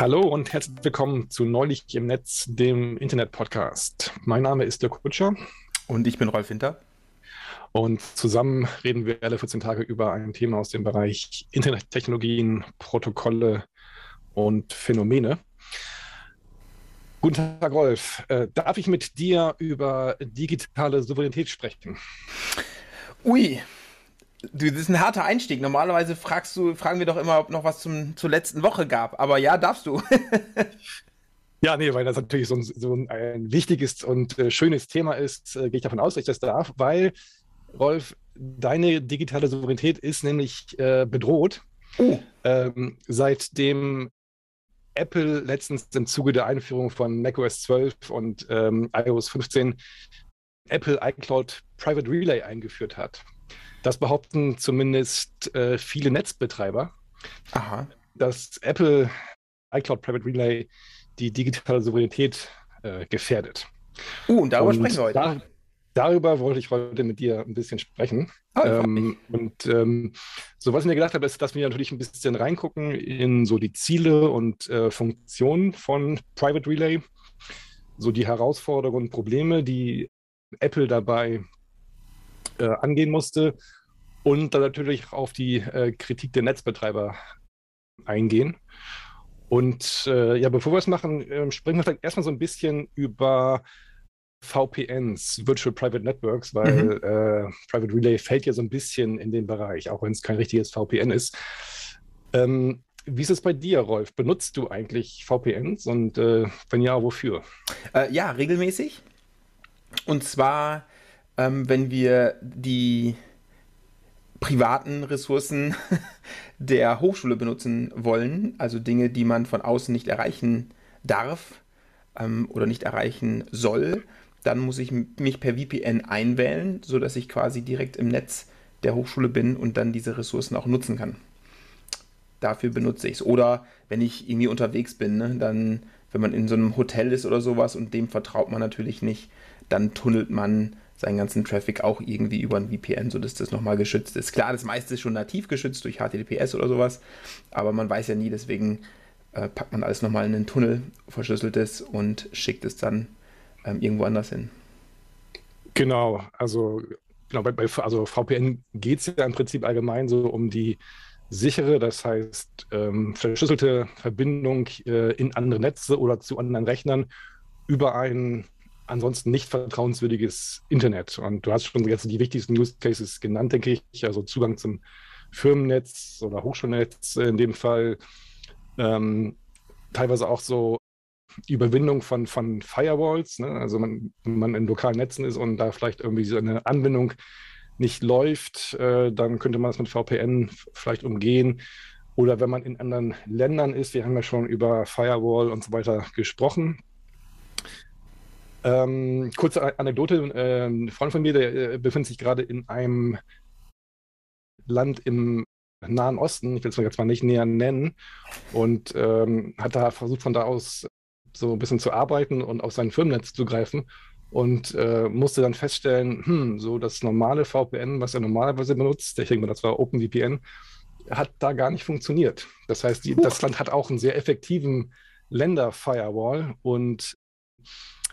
Hallo und herzlich willkommen zu Neulich im Netz, dem Internet-Podcast. Mein Name ist Dirk Kutscher. Und ich bin Rolf Winter. Und zusammen reden wir alle 14 Tage über ein Thema aus dem Bereich Internettechnologien, Protokolle und Phänomene. Guten Tag, Rolf. Äh, darf ich mit dir über digitale Souveränität sprechen? Ui, Du, das ist ein harter Einstieg. Normalerweise fragst du, fragen wir doch immer, ob noch was zum, zur letzten Woche gab. Aber ja, darfst du. ja, nee, weil das natürlich so ein, so ein wichtiges und äh, schönes Thema ist, äh, gehe ich davon aus, dass ich das darf, weil, Rolf, deine digitale Souveränität ist nämlich äh, bedroht. Oh. Ähm, seitdem Apple letztens im Zuge der Einführung von macOS 12 und ähm, iOS 15 Apple iCloud Private Relay eingeführt hat. Das behaupten zumindest äh, viele Netzbetreiber, Aha. dass Apple iCloud Private Relay die digitale Souveränität äh, gefährdet. Uh, und darüber und sprechen wir heute. Da, darüber wollte ich heute mit dir ein bisschen sprechen. Oh, ähm, und ähm, so was ich mir gedacht habe, ist, dass wir natürlich ein bisschen reingucken in so die Ziele und äh, Funktionen von Private Relay, so die Herausforderungen und Probleme, die Apple dabei äh, angehen musste und dann natürlich auf die äh, Kritik der Netzbetreiber eingehen. Und äh, ja, bevor wir es machen, äh, sprechen wir vielleicht erstmal so ein bisschen über VPNs, Virtual Private Networks, weil mhm. Äh, Private Relay fällt ja so ein bisschen in den Bereich, auch wenn es kein richtiges VPN ist. Ähm, wie ist es bei dir, Rolf? Benutzt du eigentlich VPNs und äh, wenn ja, wofür? Äh, ja, regelmäßig. Und zwar, ähm, wenn wir die privaten Ressourcen der Hochschule benutzen wollen, also Dinge, die man von außen nicht erreichen darf ähm, oder nicht erreichen soll, dann muss ich mich per VPN einwählen, sodass ich quasi direkt im Netz der Hochschule bin und dann diese Ressourcen auch nutzen kann. Dafür benutze ich es. Oder wenn ich irgendwie unterwegs bin, ne, dann, wenn man in so einem Hotel ist oder sowas und dem vertraut man natürlich nicht, dann tunnelt man seinen ganzen Traffic auch irgendwie über ein VPN, sodass das nochmal geschützt ist. Klar, das meiste ist schon nativ geschützt durch HTTPS oder sowas, aber man weiß ja nie, deswegen äh, packt man alles nochmal in einen Tunnel, verschlüsselt es und schickt es dann ähm, irgendwo anders hin. Genau, also, genau, bei, bei also VPN geht es ja im Prinzip allgemein so um die sichere, das heißt ähm, verschlüsselte Verbindung äh, in andere Netze oder zu anderen Rechnern über einen ansonsten nicht vertrauenswürdiges Internet. Und du hast schon jetzt die wichtigsten Use Cases genannt, denke ich. Also Zugang zum Firmennetz oder Hochschulnetz in dem Fall. Ähm, teilweise auch so Überwindung von, von Firewalls. Ne? Also man, wenn man in lokalen Netzen ist und da vielleicht irgendwie so eine Anwendung nicht läuft, äh, dann könnte man es mit VPN vielleicht umgehen. Oder wenn man in anderen Ländern ist, wir haben ja schon über Firewall und so weiter gesprochen. Ähm, kurze Anekdote: äh, Ein Freund von mir, der äh, befindet sich gerade in einem Land im Nahen Osten, ich will es jetzt mal nicht näher nennen, und ähm, hat da versucht, von da aus so ein bisschen zu arbeiten und auf sein Firmennetz zu greifen. Und äh, musste dann feststellen, hm, so das normale VPN, was er normalerweise benutzt, ich denke mal, das war OpenVPN, hat da gar nicht funktioniert. Das heißt, die, das Land hat auch einen sehr effektiven Länder-Firewall und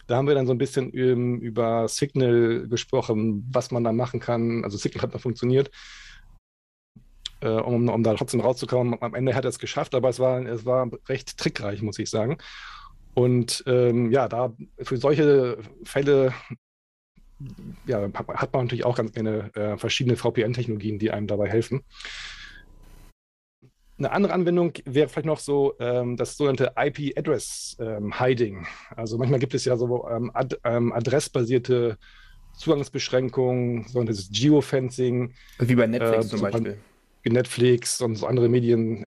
da haben wir dann so ein bisschen ähm, über Signal gesprochen, was man da machen kann. Also Signal hat noch funktioniert, äh, um, um da trotzdem rauszukommen. Am Ende hat er es geschafft, aber es war, es war recht trickreich, muss ich sagen. Und ähm, ja, da für solche Fälle ja, hat man natürlich auch ganz gerne äh, verschiedene VPN-Technologien, die einem dabei helfen. Eine andere Anwendung wäre vielleicht noch so ähm, das sogenannte IP-Address-Hiding. Ähm, also manchmal gibt es ja so ähm, ad ähm, adressbasierte Zugangsbeschränkungen, sogenanntes Geofencing. Wie bei Netflix äh, zum Beispiel. Netflix und so andere Medien,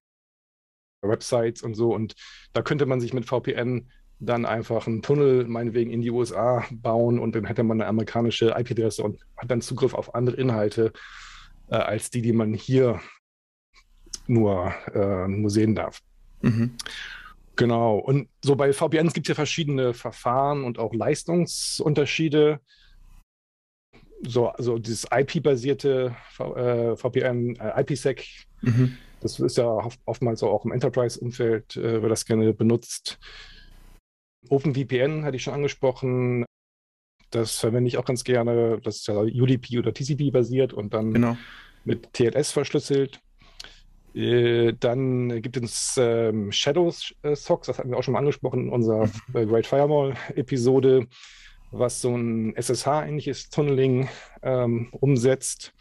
Websites und so. Und da könnte man sich mit VPN dann einfach einen Tunnel meinetwegen in die USA bauen und dann hätte man eine amerikanische IP-Adresse und hat dann Zugriff auf andere Inhalte äh, als die, die man hier nur, äh, nur sehen darf. Mhm. Genau. Und so bei VPNs gibt es ja verschiedene Verfahren und auch Leistungsunterschiede. So, also dieses IP-basierte äh, VPN, äh, IPsec, mhm. Das ist ja oftmals auch im Enterprise-Umfeld, äh, wird das gerne benutzt. OpenVPN hatte ich schon angesprochen. Das verwende ich auch ganz gerne. Das ist ja UDP oder TCP basiert und dann genau. mit TLS verschlüsselt. Äh, dann gibt es ähm, Shadows äh, Socks, das hatten wir auch schon mal angesprochen in unserer mhm. äh, Great Firewall-Episode, was so ein SSH-ähnliches Tunneling ähm, umsetzt.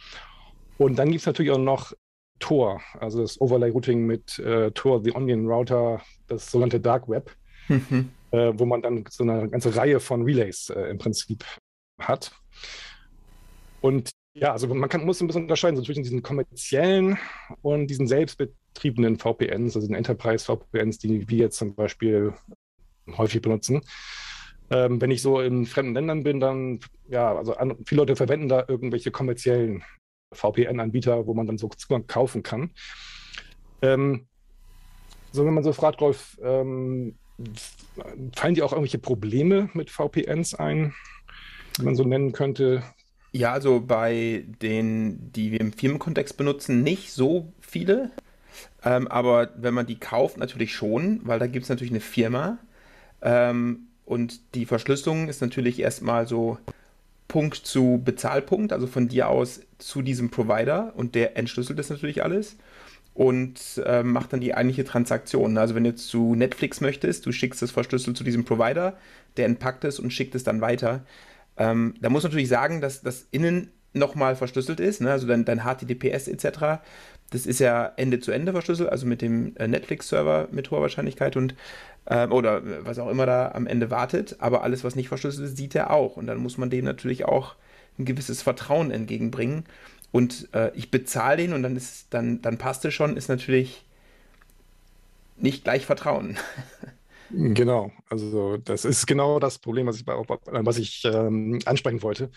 Und dann gibt es natürlich auch noch Tor, also das Overlay-Routing mit äh, Tor, The Onion Router, das sogenannte Dark Web, mhm. äh, wo man dann so eine ganze Reihe von Relays äh, im Prinzip hat. Und ja, also man kann, muss ein bisschen unterscheiden so zwischen diesen kommerziellen und diesen selbstbetriebenen VPNs, also den Enterprise-VPNs, die wir jetzt zum Beispiel häufig benutzen. Ähm, wenn ich so in fremden Ländern bin, dann, ja, also an, viele Leute verwenden da irgendwelche kommerziellen VPN-Anbieter, wo man dann so Zugang kaufen kann. Ähm, so, wenn man so fragt, Rolf, ähm, fallen dir auch irgendwelche Probleme mit VPNs ein, die man so nennen könnte? Ja, also bei den, die wir im Firmenkontext benutzen, nicht so viele. Ähm, aber wenn man die kauft, natürlich schon, weil da gibt es natürlich eine Firma. Ähm, und die Verschlüsselung ist natürlich erstmal so Punkt zu Bezahlpunkt, also von dir aus zu diesem Provider und der entschlüsselt das natürlich alles und äh, macht dann die eigentliche Transaktion. Also wenn du jetzt zu Netflix möchtest, du schickst es verschlüsselt zu diesem Provider, der entpackt es und schickt es dann weiter. Ähm, da muss man natürlich sagen, dass das innen nochmal verschlüsselt ist, ne? also dein, dein HTTPS etc. Das ist ja Ende zu Ende verschlüsselt, also mit dem äh, Netflix-Server mit hoher Wahrscheinlichkeit und ähm, oder was auch immer da am Ende wartet. Aber alles, was nicht verschlüsselt ist, sieht er auch. Und dann muss man dem natürlich auch ein gewisses Vertrauen entgegenbringen. Und äh, ich bezahle den und dann ist dann, dann passt es schon, ist natürlich nicht gleich Vertrauen. Genau, also das ist genau das Problem, was ich, was ich ähm, ansprechen wollte.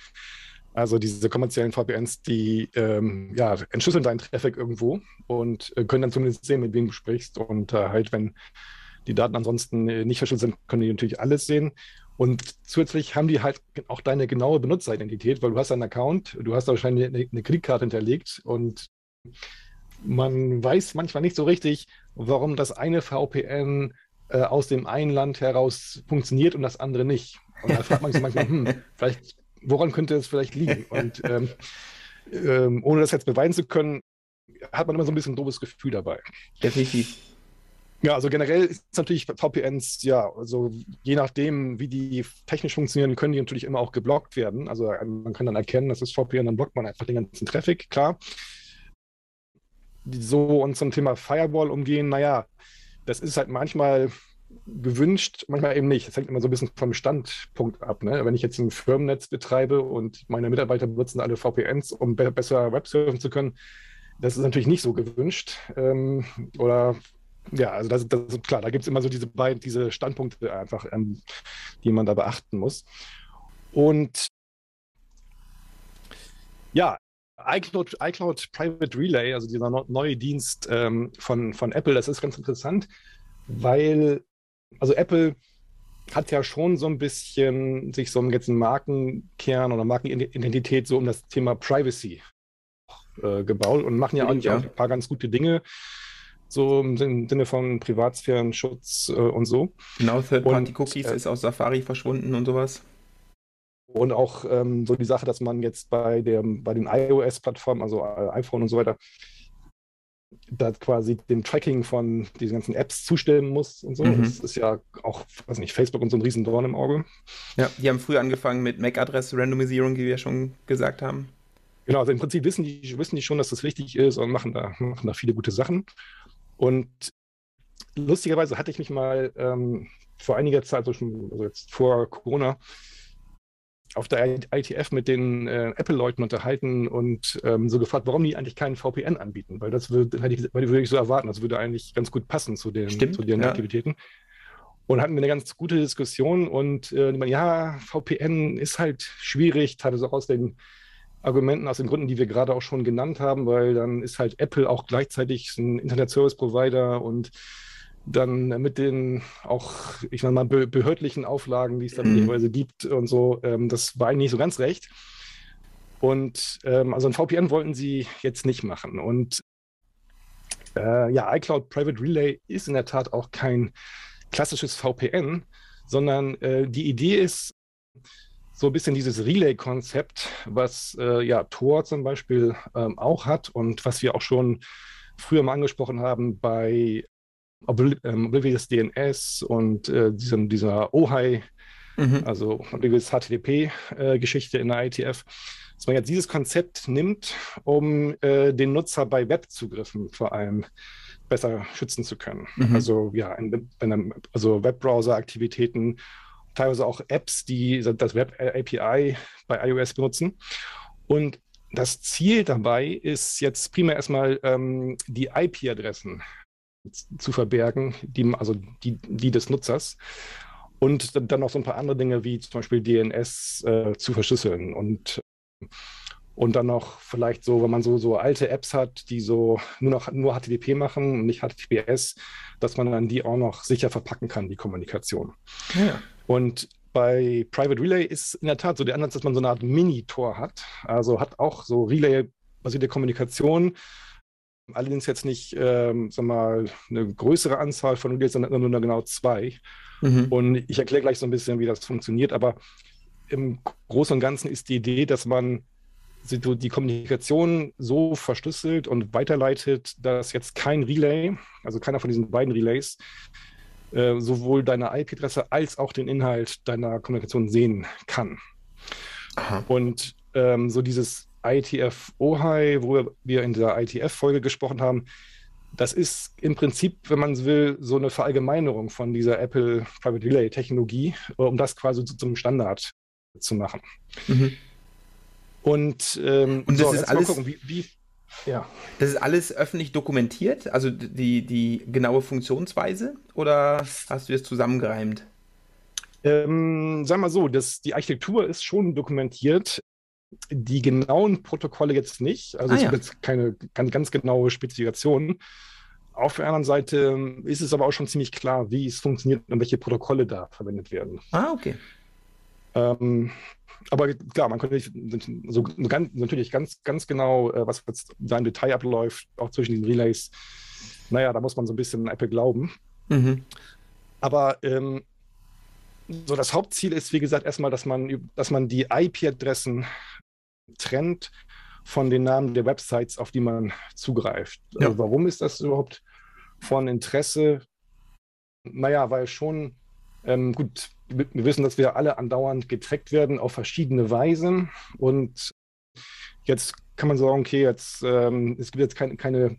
Also diese kommerziellen VPNs, die ähm, ja, entschlüsseln deinen Traffic irgendwo und äh, können dann zumindest sehen, mit wem du sprichst. Und äh, halt, wenn die Daten ansonsten äh, nicht verschlüsselt sind, können die natürlich alles sehen. Und zusätzlich haben die halt auch deine genaue Benutzeridentität, weil du hast einen Account, du hast wahrscheinlich eine, eine Kreditkarte hinterlegt und man weiß manchmal nicht so richtig, warum das eine VPN äh, aus dem einen Land heraus funktioniert und das andere nicht. Und da fragt man sich manchmal, hm, vielleicht, woran könnte es vielleicht liegen? Und ähm, ähm, ohne das jetzt beweisen zu können, hat man immer so ein bisschen ein doofes Gefühl dabei. Definitiv. Ja, also generell ist natürlich VPNs, ja, also je nachdem, wie die technisch funktionieren, können die natürlich immer auch geblockt werden. Also man kann dann erkennen, das ist VPN, dann blockt man einfach den ganzen Traffic, klar. So und zum Thema Firewall umgehen, naja, das ist halt manchmal gewünscht, manchmal eben nicht. Es hängt immer so ein bisschen vom Standpunkt ab. Ne? Wenn ich jetzt ein Firmennetz betreibe und meine Mitarbeiter benutzen alle VPNs, um be besser Websurfen zu können, das ist natürlich nicht so gewünscht. Ähm, oder ja, also das, das ist klar, da gibt es immer so diese beiden, diese Standpunkte einfach, ähm, die man da beachten muss. Und ja, iCloud, iCloud Private Relay, also dieser neue Dienst ähm, von, von Apple, das ist ganz interessant, weil, also Apple hat ja schon so ein bisschen sich so einen Markenkern oder Markenidentität so um das Thema Privacy äh, gebaut und machen ja auch, ja. ein paar ganz gute Dinge so im Sinne von Privatsphärenschutz äh, und so. Genau, Third-Party-Cookies äh, ist aus Safari verschwunden und sowas. Und auch ähm, so die Sache, dass man jetzt bei, der, bei den iOS-Plattformen, also äh, iPhone und so weiter, da quasi dem Tracking von diesen ganzen Apps zustimmen muss und so. Mhm. Das ist ja auch, weiß nicht, Facebook und so ein Riesendorn im Auge. Ja, die haben früher angefangen mit MAC-Adress-Randomisierung, wie wir schon gesagt haben. Genau, also im Prinzip wissen die, wissen die schon, dass das wichtig ist und machen da, machen da viele gute Sachen. Und lustigerweise hatte ich mich mal ähm, vor einiger Zeit, also, schon, also jetzt vor Corona, auf der ITF mit den äh, Apple-Leuten unterhalten und ähm, so gefragt, warum die eigentlich keinen VPN anbieten, weil das würde, würde ich so erwarten, das würde eigentlich ganz gut passen zu den, Stimmt, zu den ja. Aktivitäten. Und hatten wir eine ganz gute Diskussion und äh, ja, VPN ist halt schwierig, teilweise auch aus den Argumenten, aus den Gründen, die wir gerade auch schon genannt haben, weil dann ist halt Apple auch gleichzeitig ein Internet-Service-Provider und dann mit den auch, ich sag mal, behördlichen Auflagen, die es dann teilweise mhm. gibt und so, ähm, das war eigentlich nicht so ganz recht. Und ähm, also ein VPN wollten sie jetzt nicht machen. Und Äh, ja, iCloud Private Relay ist in der Tat auch kein klassisches VPN, sondern äh, die Idee ist so ein bisschen dieses Relay-Konzept, was äh, ja Tor zum Beispiel ähm, auch hat und was wir auch schon früher mal angesprochen haben bei ähm, Oblivious DNS und äh, diesem, dieser OHI, mhm. also Oblivious HTTP-Geschichte äh, in der ITF, dass man jetzt dieses Konzept nimmt, um äh, den Nutzer bei Webzugriffen vor allem besser schützen zu können. Mhm. Also ja, in, in, also Webbrowser-Aktivitäten, teilweise auch Apps, die das Web API bei iOS benutzen. Und das Ziel dabei ist jetzt primär erstmal ähm, die IP-Adressen zu verbergen, die, also die, die des Nutzers. Und dann noch so ein paar andere Dinge wie zum Beispiel DNS äh, zu verschlüsseln und und dann noch vielleicht so, wenn man so, so alte Apps hat, die so nur noch nur HTTP machen und nicht HTTPS, dass man dann die auch noch sicher verpacken kann, die Kommunikation. Ja. Und bei Private Relay ist in der Tat so der Ansatz, dass man so eine Art Mini-Tor hat. Also hat auch so Relay-basierte Kommunikation. Allerdings jetzt nicht, ähm, sag mal, eine größere Anzahl von Relays, sondern nur genau zwei. Mhm. Und ich erkläre gleich so ein bisschen, wie das funktioniert. Aber im Großen und Ganzen ist die Idee, dass man die Kommunikation so verschlüsselt und weiterleitet, dass jetzt kein Relay, also keiner von diesen beiden Relays, äh, sowohl deine IP-Adresse als auch den Inhalt deiner Kommunikation sehen kann. Aha. Und ähm, so dieses ITF OHI, wo wir in der ITF-Folge gesprochen haben, das ist im Prinzip, wenn man es will, so eine Verallgemeinerung von dieser Apple Private Relay Technologie, um das quasi zum Standard zu machen. Mhm. Und, ähm, und das so, ist alles. Gucken, wie, wie, ja. Das ist alles öffentlich dokumentiert, also die, die genaue Funktionsweise, oder hast du das zusammengereimt? Ähm, sag mal so, das, die Architektur ist schon dokumentiert. Die genauen Protokolle jetzt nicht. Also ah, es ja. gibt jetzt keine ganz, ganz genaue Spezifikationen. Auf der anderen Seite ist es aber auch schon ziemlich klar, wie es funktioniert und welche Protokolle da verwendet werden. Ah, okay. Ähm, aber klar, man könnte so ganz, natürlich ganz, ganz genau, äh, was jetzt da im Detail abläuft, auch zwischen den Relays. Naja, da muss man so ein bisschen Apple glauben. Mhm. Aber ähm, so das Hauptziel ist, wie gesagt, erstmal, dass man, dass man die IP-Adressen trennt von den Namen der Websites, auf die man zugreift. Ja. Also warum ist das überhaupt von Interesse? Naja, weil schon, ähm, gut, wir wissen, dass wir alle andauernd getrackt werden auf verschiedene Weisen. Und jetzt kann man sagen, okay, jetzt, ähm, es gibt jetzt keine, keine,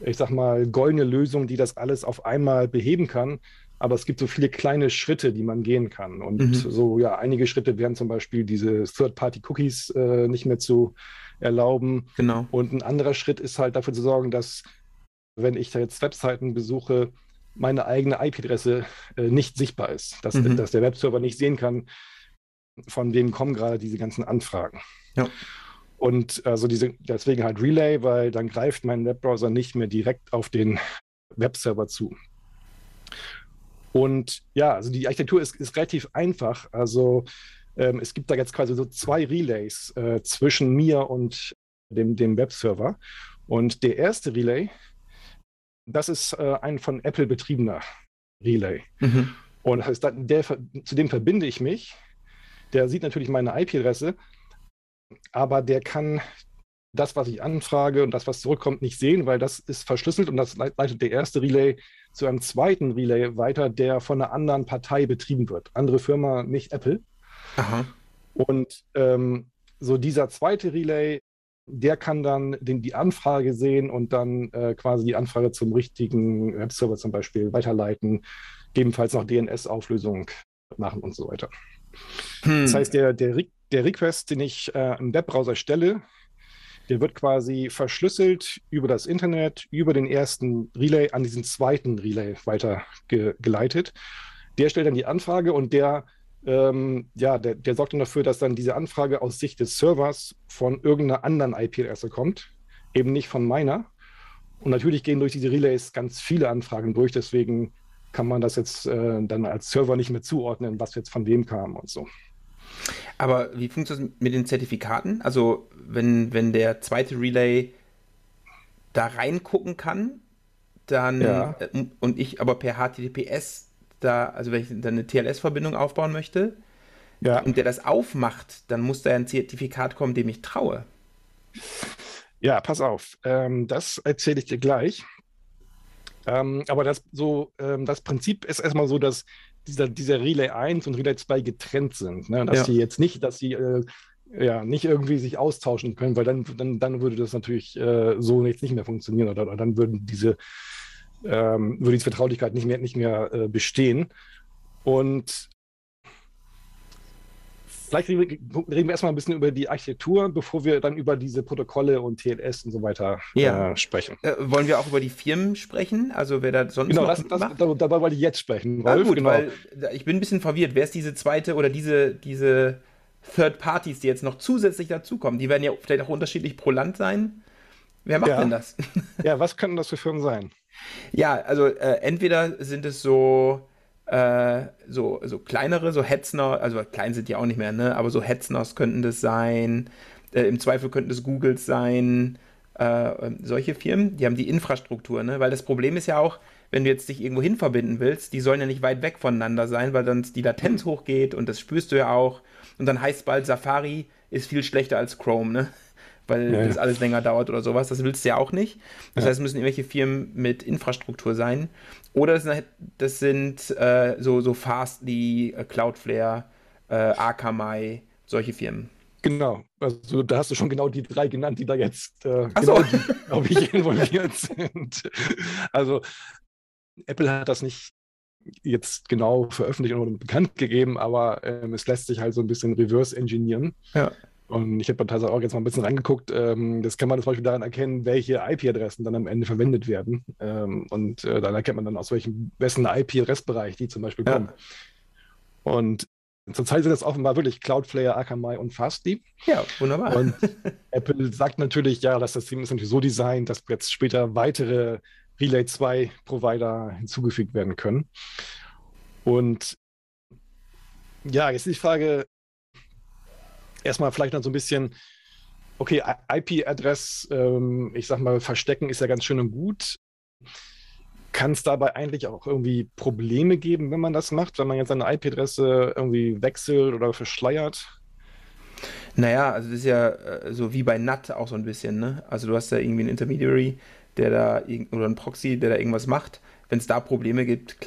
ich sag mal, goldene Lösung, die das alles auf einmal beheben kann. Aber es gibt so viele kleine Schritte, die man gehen kann. Und mhm. so, ja, einige Schritte wären zum Beispiel diese Third-Party-Cookies äh, nicht mehr zu erlauben. Genau. Und ein anderer Schritt ist halt dafür zu sorgen, dass, wenn ich da jetzt Webseiten besuche, meine eigene IP-Adresse äh, nicht sichtbar ist, dass, mhm. dass der Webserver nicht sehen kann, von wem kommen gerade diese ganzen Anfragen. Ja. Und also diese, deswegen halt Relay, weil dann greift mein Webbrowser nicht mehr direkt auf den Webserver zu. Und ja, also die Architektur ist, ist relativ einfach. Also ähm, es gibt da jetzt quasi so zwei Relays äh, zwischen mir und dem, dem Webserver. Und der erste Relay, das ist äh, ein von Apple betriebener Relay. Mhm. Und das heißt, der, zu dem verbinde ich mich. Der sieht natürlich meine IP-Adresse, aber der kann das, was ich anfrage und das, was zurückkommt, nicht sehen, weil das ist verschlüsselt und das leitet der erste Relay zu einem zweiten Relay weiter, der von einer anderen Partei betrieben wird. Andere Firma, nicht Apple. Aha. Und ähm, so dieser zweite Relay der kann dann den, die Anfrage sehen und dann äh, quasi die Anfrage zum richtigen Webserver zum Beispiel weiterleiten, gegebenenfalls noch DNS-Auflösung machen und so weiter. Hm. Das heißt, der, der, der Request, den ich äh, im Webbrowser stelle, der wird quasi verschlüsselt über das Internet, über den ersten Relay an diesen zweiten Relay weitergeleitet. Der stellt dann die Anfrage und der ähm, ja, der, der, sorgt dann dafür, dass dann diese Anfrage aus Sicht des Servers von irgendeiner anderen IP-Adresse kommt, eben nicht von meiner. Und natürlich gehen durch diese Relays ganz viele Anfragen durch, deswegen kann man das jetzt äh, dann als Server nicht mehr zuordnen, was jetzt von wem kam und so. Aber wie funktioniert das mit den Zertifikaten? Also wenn, wenn der zweite Relay da reingucken kann, dann Ja. äh, und ich aber per HTTPS da, also wenn ich dann eine TLS-Verbindung aufbauen möchte Ja. und der das aufmacht, dann muss da ein Zertifikat kommen, dem ich traue. Ja, pass auf. Ähm, das erzähle ich dir gleich. Ähm, aber das so, ähm, das Prinzip ist erstmal so, dass dieser, dieser Relay 1 und Relay 2 getrennt sind. Ne? Dass Ja. die jetzt nicht, dass sie äh, ja nicht irgendwie sich austauschen können, weil dann, dann, dann würde das natürlich äh, so jetzt nicht mehr funktionieren oder, oder dann würden diese ähm, würde diese Vertraulichkeit nicht mehr, nicht mehr äh, bestehen. Und vielleicht reden wir, erstmal ein bisschen über die Architektur, bevor wir dann über diese Protokolle und TLS und so weiter Ja. äh, sprechen. Äh, wollen wir auch über die Firmen sprechen? Also wer da sonst Genau, noch das, das, mitmacht? da- dabei wollte ich jetzt sprechen, Ah, Rolf. gut, genau. weil ich bin ein bisschen verwirrt. Wer ist diese zweite oder diese, diese Third Parties, die jetzt noch zusätzlich dazukommen? Die werden ja vielleicht auch unterschiedlich pro Land sein. Wer macht Ja. denn das? Ja, was könnten das für Firmen sein? Ja, also äh, entweder sind es so, äh, so, so kleinere, so Hetzner, also klein sind die auch nicht mehr, ne? Aber so Hetzners könnten das sein. Äh, Im Zweifel könnten es Googles sein. Äh, ähm, solche Firmen, die haben die Infrastruktur, ne? Weil das Problem ist ja auch, wenn du jetzt dich irgendwo hin verbinden willst, die sollen ja nicht weit weg voneinander sein, weil dann die Latenz hochgeht und das spürst du ja auch. Und dann heißt bald, Safari ist viel schlechter als Chrome, ne? Weil Ja, das alles länger dauert oder sowas. Das willst du ja auch nicht. Das Ja. heißt, es müssen irgendwelche Firmen mit Infrastruktur sein. Oder das sind, das sind äh, so, so Fastly, äh, Cloudflare, äh, Akamai, solche Firmen. Genau, also da hast du schon genau die drei genannt, die da jetzt äh, so. genau die, glaube ich, involviert sind. Also Apple hat das nicht jetzt genau veröffentlicht oder bekannt gegeben, aber ähm, es lässt sich halt so ein bisschen reverse engineeren. Ja. Und ich habe tatsächlich auch jetzt mal ein bisschen reingeguckt. Ähm, das kann man zum Beispiel daran erkennen, welche IP-Adressen dann am Ende verwendet werden. Ähm, und äh, dann erkennt man dann, aus welchem, wessen IP-Adressbereich die zum Beispiel Ja. kommen. Und zurzeit sind das offenbar wirklich Cloudflare, Akamai und Fastly. Ja, wunderbar. Und Apple sagt natürlich, ja, das System ist natürlich so designt, dass jetzt später weitere Relay 2 Provider hinzugefügt werden können. Und ja, jetzt ist die Frage, erstmal vielleicht noch so ein bisschen, okay, IP-Adress, ähm, ich sag mal, verstecken ist ja ganz schön und gut. Kann es dabei eigentlich auch irgendwie Probleme geben, wenn man das macht, wenn man jetzt seine IP-Adresse irgendwie wechselt oder verschleiert? Naja, also das ist ja äh, so wie bei NAT auch so ein bisschen, ne? Also du hast da irgendwie einen Intermediary, der da oder einen Proxy, der da irgendwas macht. Wenn es da Probleme gibt,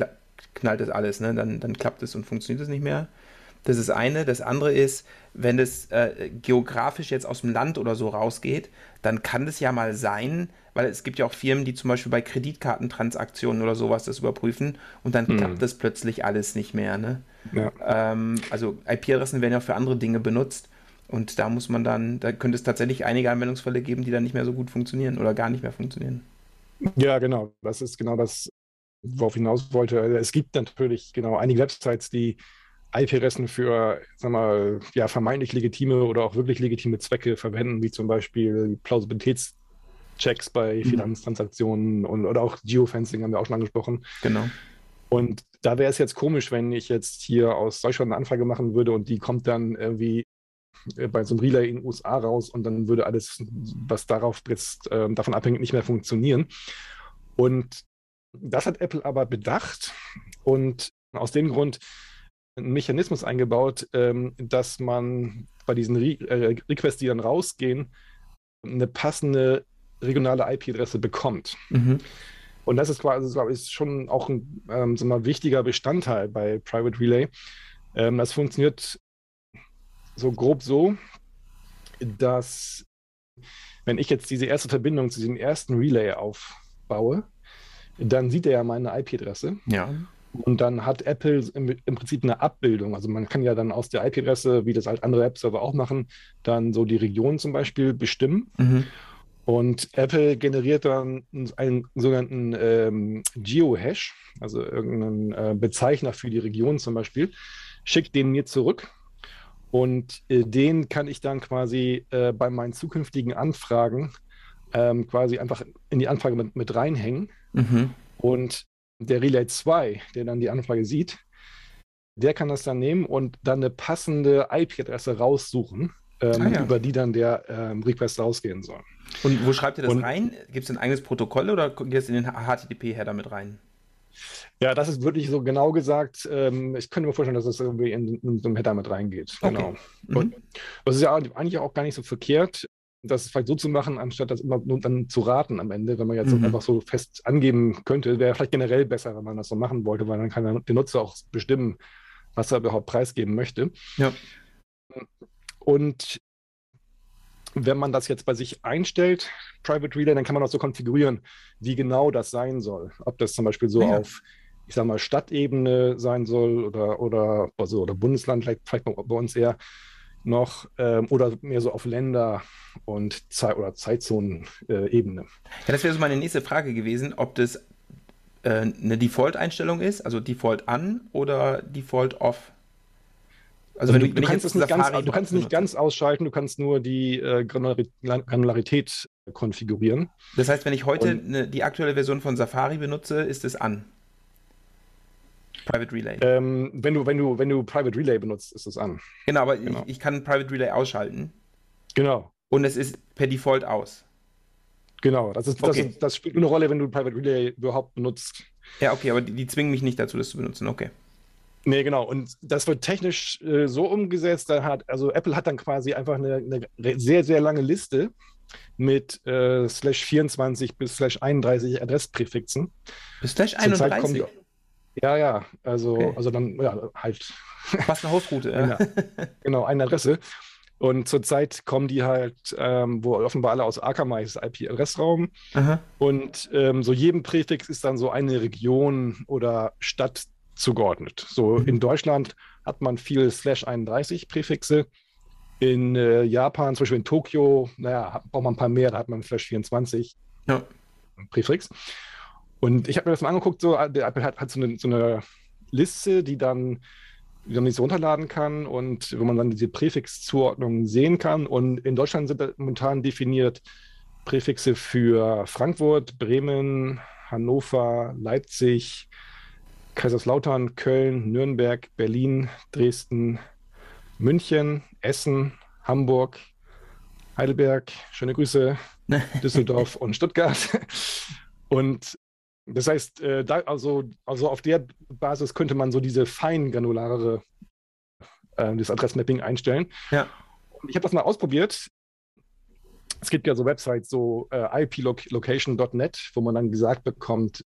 knallt das alles, ne? Dann, dann klappt es und funktioniert es nicht mehr. Das ist eine. Das andere ist, wenn es äh, geografisch jetzt aus dem Land oder so rausgeht, dann kann das ja mal sein, weil es gibt ja auch Firmen, die zum Beispiel bei Kreditkartentransaktionen oder sowas das überprüfen und dann Hm. klappt das plötzlich alles nicht mehr, ne? Ja. Ähm, also IP-Adressen werden ja für andere Dinge benutzt und da muss man dann, da könnte es tatsächlich einige Anwendungsfälle geben, die dann nicht mehr so gut funktionieren oder gar nicht mehr funktionieren. Ja, genau. Das ist genau das, worauf ich hinaus wollte. Es gibt natürlich genau einige Websites, die IP-Adressen für, sag mal, ja, vermeintlich legitime oder auch wirklich legitime Zwecke verwenden, wie zum Beispiel Plausibilitätschecks bei Mhm. Finanztransaktionen und oder auch Geofencing haben wir auch schon angesprochen. Genau. Und da wäre es jetzt komisch, wenn ich jetzt hier aus Deutschland eine Anfrage machen würde und die kommt dann irgendwie äh, bei so einem Relay in den USA raus und dann würde alles, was darauf jetzt ähm, davon abhängt, nicht mehr funktionieren. Und das hat Apple aber bedacht und aus dem Grund einen Mechanismus eingebaut, ähm, dass man bei diesen Re äh, Requests, die dann rausgehen, eine passende regionale IP-Adresse bekommt. Mhm. Und das ist quasi, glaube ich, schon auch ein ähm, so mal wichtiger Bestandteil bei Private Relay. Ähm, das funktioniert so grob so, dass wenn ich jetzt diese erste Verbindung zu diesem ersten Relay aufbaue, dann sieht er ja meine IP-Adresse Ja. Und dann hat Apple im, im Prinzip eine Abbildung. Also man kann ja dann aus der IP-Adresse, wie das halt andere App-Server auch machen, dann so die Region zum Beispiel bestimmen. Mhm. Und Apple generiert dann einen sogenannten ähm, Geohash, also irgendeinen äh, Bezeichner für die Region zum Beispiel, schickt den mir zurück. Und äh, den kann ich dann quasi äh, bei meinen zukünftigen Anfragen ähm, quasi einfach in die Anfrage mit, mit reinhängen. Mhm. Und der Relay 2, der dann die Anfrage sieht, der kann das dann nehmen und dann eine passende IP-Adresse raussuchen, ähm, Ah, ja. über die dann der ähm, Request rausgehen soll. Und wo schreibt ihr das und, rein? Gibt es ein eigenes Protokoll oder geht es in den HTTP-Header mit rein? Ja, das ist wirklich so genau gesagt. Ähm, ich könnte mir vorstellen, dass das irgendwie in, in so einen Header mit reingeht. Okay. Genau. Mhm. Und das ist ja eigentlich auch gar nicht so verkehrt, das vielleicht so zu machen, anstatt das immer nur dann zu raten am Ende, wenn man jetzt mhm. einfach so fest angeben könnte, wäre vielleicht generell besser, wenn man das so machen wollte, weil dann kann der Nutzer auch bestimmen, was er überhaupt preisgeben möchte. Ja. Und wenn man das jetzt bei sich einstellt, Private Relay, dann kann man auch so konfigurieren, wie genau das sein soll. Ob das zum Beispiel so ja. auf, ich sag mal, Stadtebene sein soll oder, oder, also, oder Bundesland, vielleicht, vielleicht bei uns eher noch, ähm, oder mehr so auf Länder- und Zeit- oder Zeitzonenebene. Äh, ja, das wäre so meine nächste Frage gewesen, ob das äh, eine Default-Einstellung ist, also Default an oder Default off. Also, also du, du, kannst es nicht ganz, du kannst nicht ganz ausschalten, du kannst nur die äh, Granularität konfigurieren. Das heißt, wenn ich heute ne, die aktuelle Version von Safari benutze, ist es an. Private Relay. Ähm, wenn, du, wenn, du, wenn du Private Relay benutzt, ist es an. Genau, aber genau. Ich, ich kann Private Relay ausschalten. Genau. Und es ist per Default aus. Genau, das, ist, okay. das, das, spielt nur eine Rolle, wenn du Private Relay überhaupt benutzt. Ja, okay, aber die, die zwingen mich nicht dazu, das zu benutzen, okay. Nee, genau. Und das wird technisch äh, so umgesetzt, da hat, also Apple hat dann quasi einfach eine, eine sehr, sehr lange Liste mit äh, slash 24 bis slash 31 Adresspräfixen. Bis slash 31? Ja, ja, also, okay. also dann, ja, halt. Fast eine Hausroute, ja. Eine, genau, eine Adresse. Und zurzeit kommen die halt, ähm, wo offenbar alle aus Akamai ist, IP-Adressraum. Und ähm, so jedem Präfix ist dann so eine Region oder Stadt zugeordnet. So mhm. in Deutschland hat man viel Slash 31 Präfixe. In äh, Japan, zum Beispiel in Tokio, naja, braucht man ein paar mehr, da hat man Slash 24 ja. Präfix. Und ich habe mir das mal angeguckt, so, der Apple hat, hat so, eine, so eine Liste, die dann die man nicht so runterladen kann und wo man dann diese Präfixzuordnung sehen kann. Und in Deutschland sind momentan definiert Präfixe für Frankfurt, Bremen, Hannover, Leipzig, Kaiserslautern, Köln, Nürnberg, Berlin, Dresden, München, Essen, Hamburg, Heidelberg, schöne Grüße, Düsseldorf und Stuttgart. Und das heißt, äh, da, also, also auf der Basis könnte man so diese fein granularere äh, das Adressmapping einstellen. Ja. Und ich habe das mal ausprobiert. Es gibt ja so Websites, so äh, iplocation.net, wo man dann gesagt bekommt,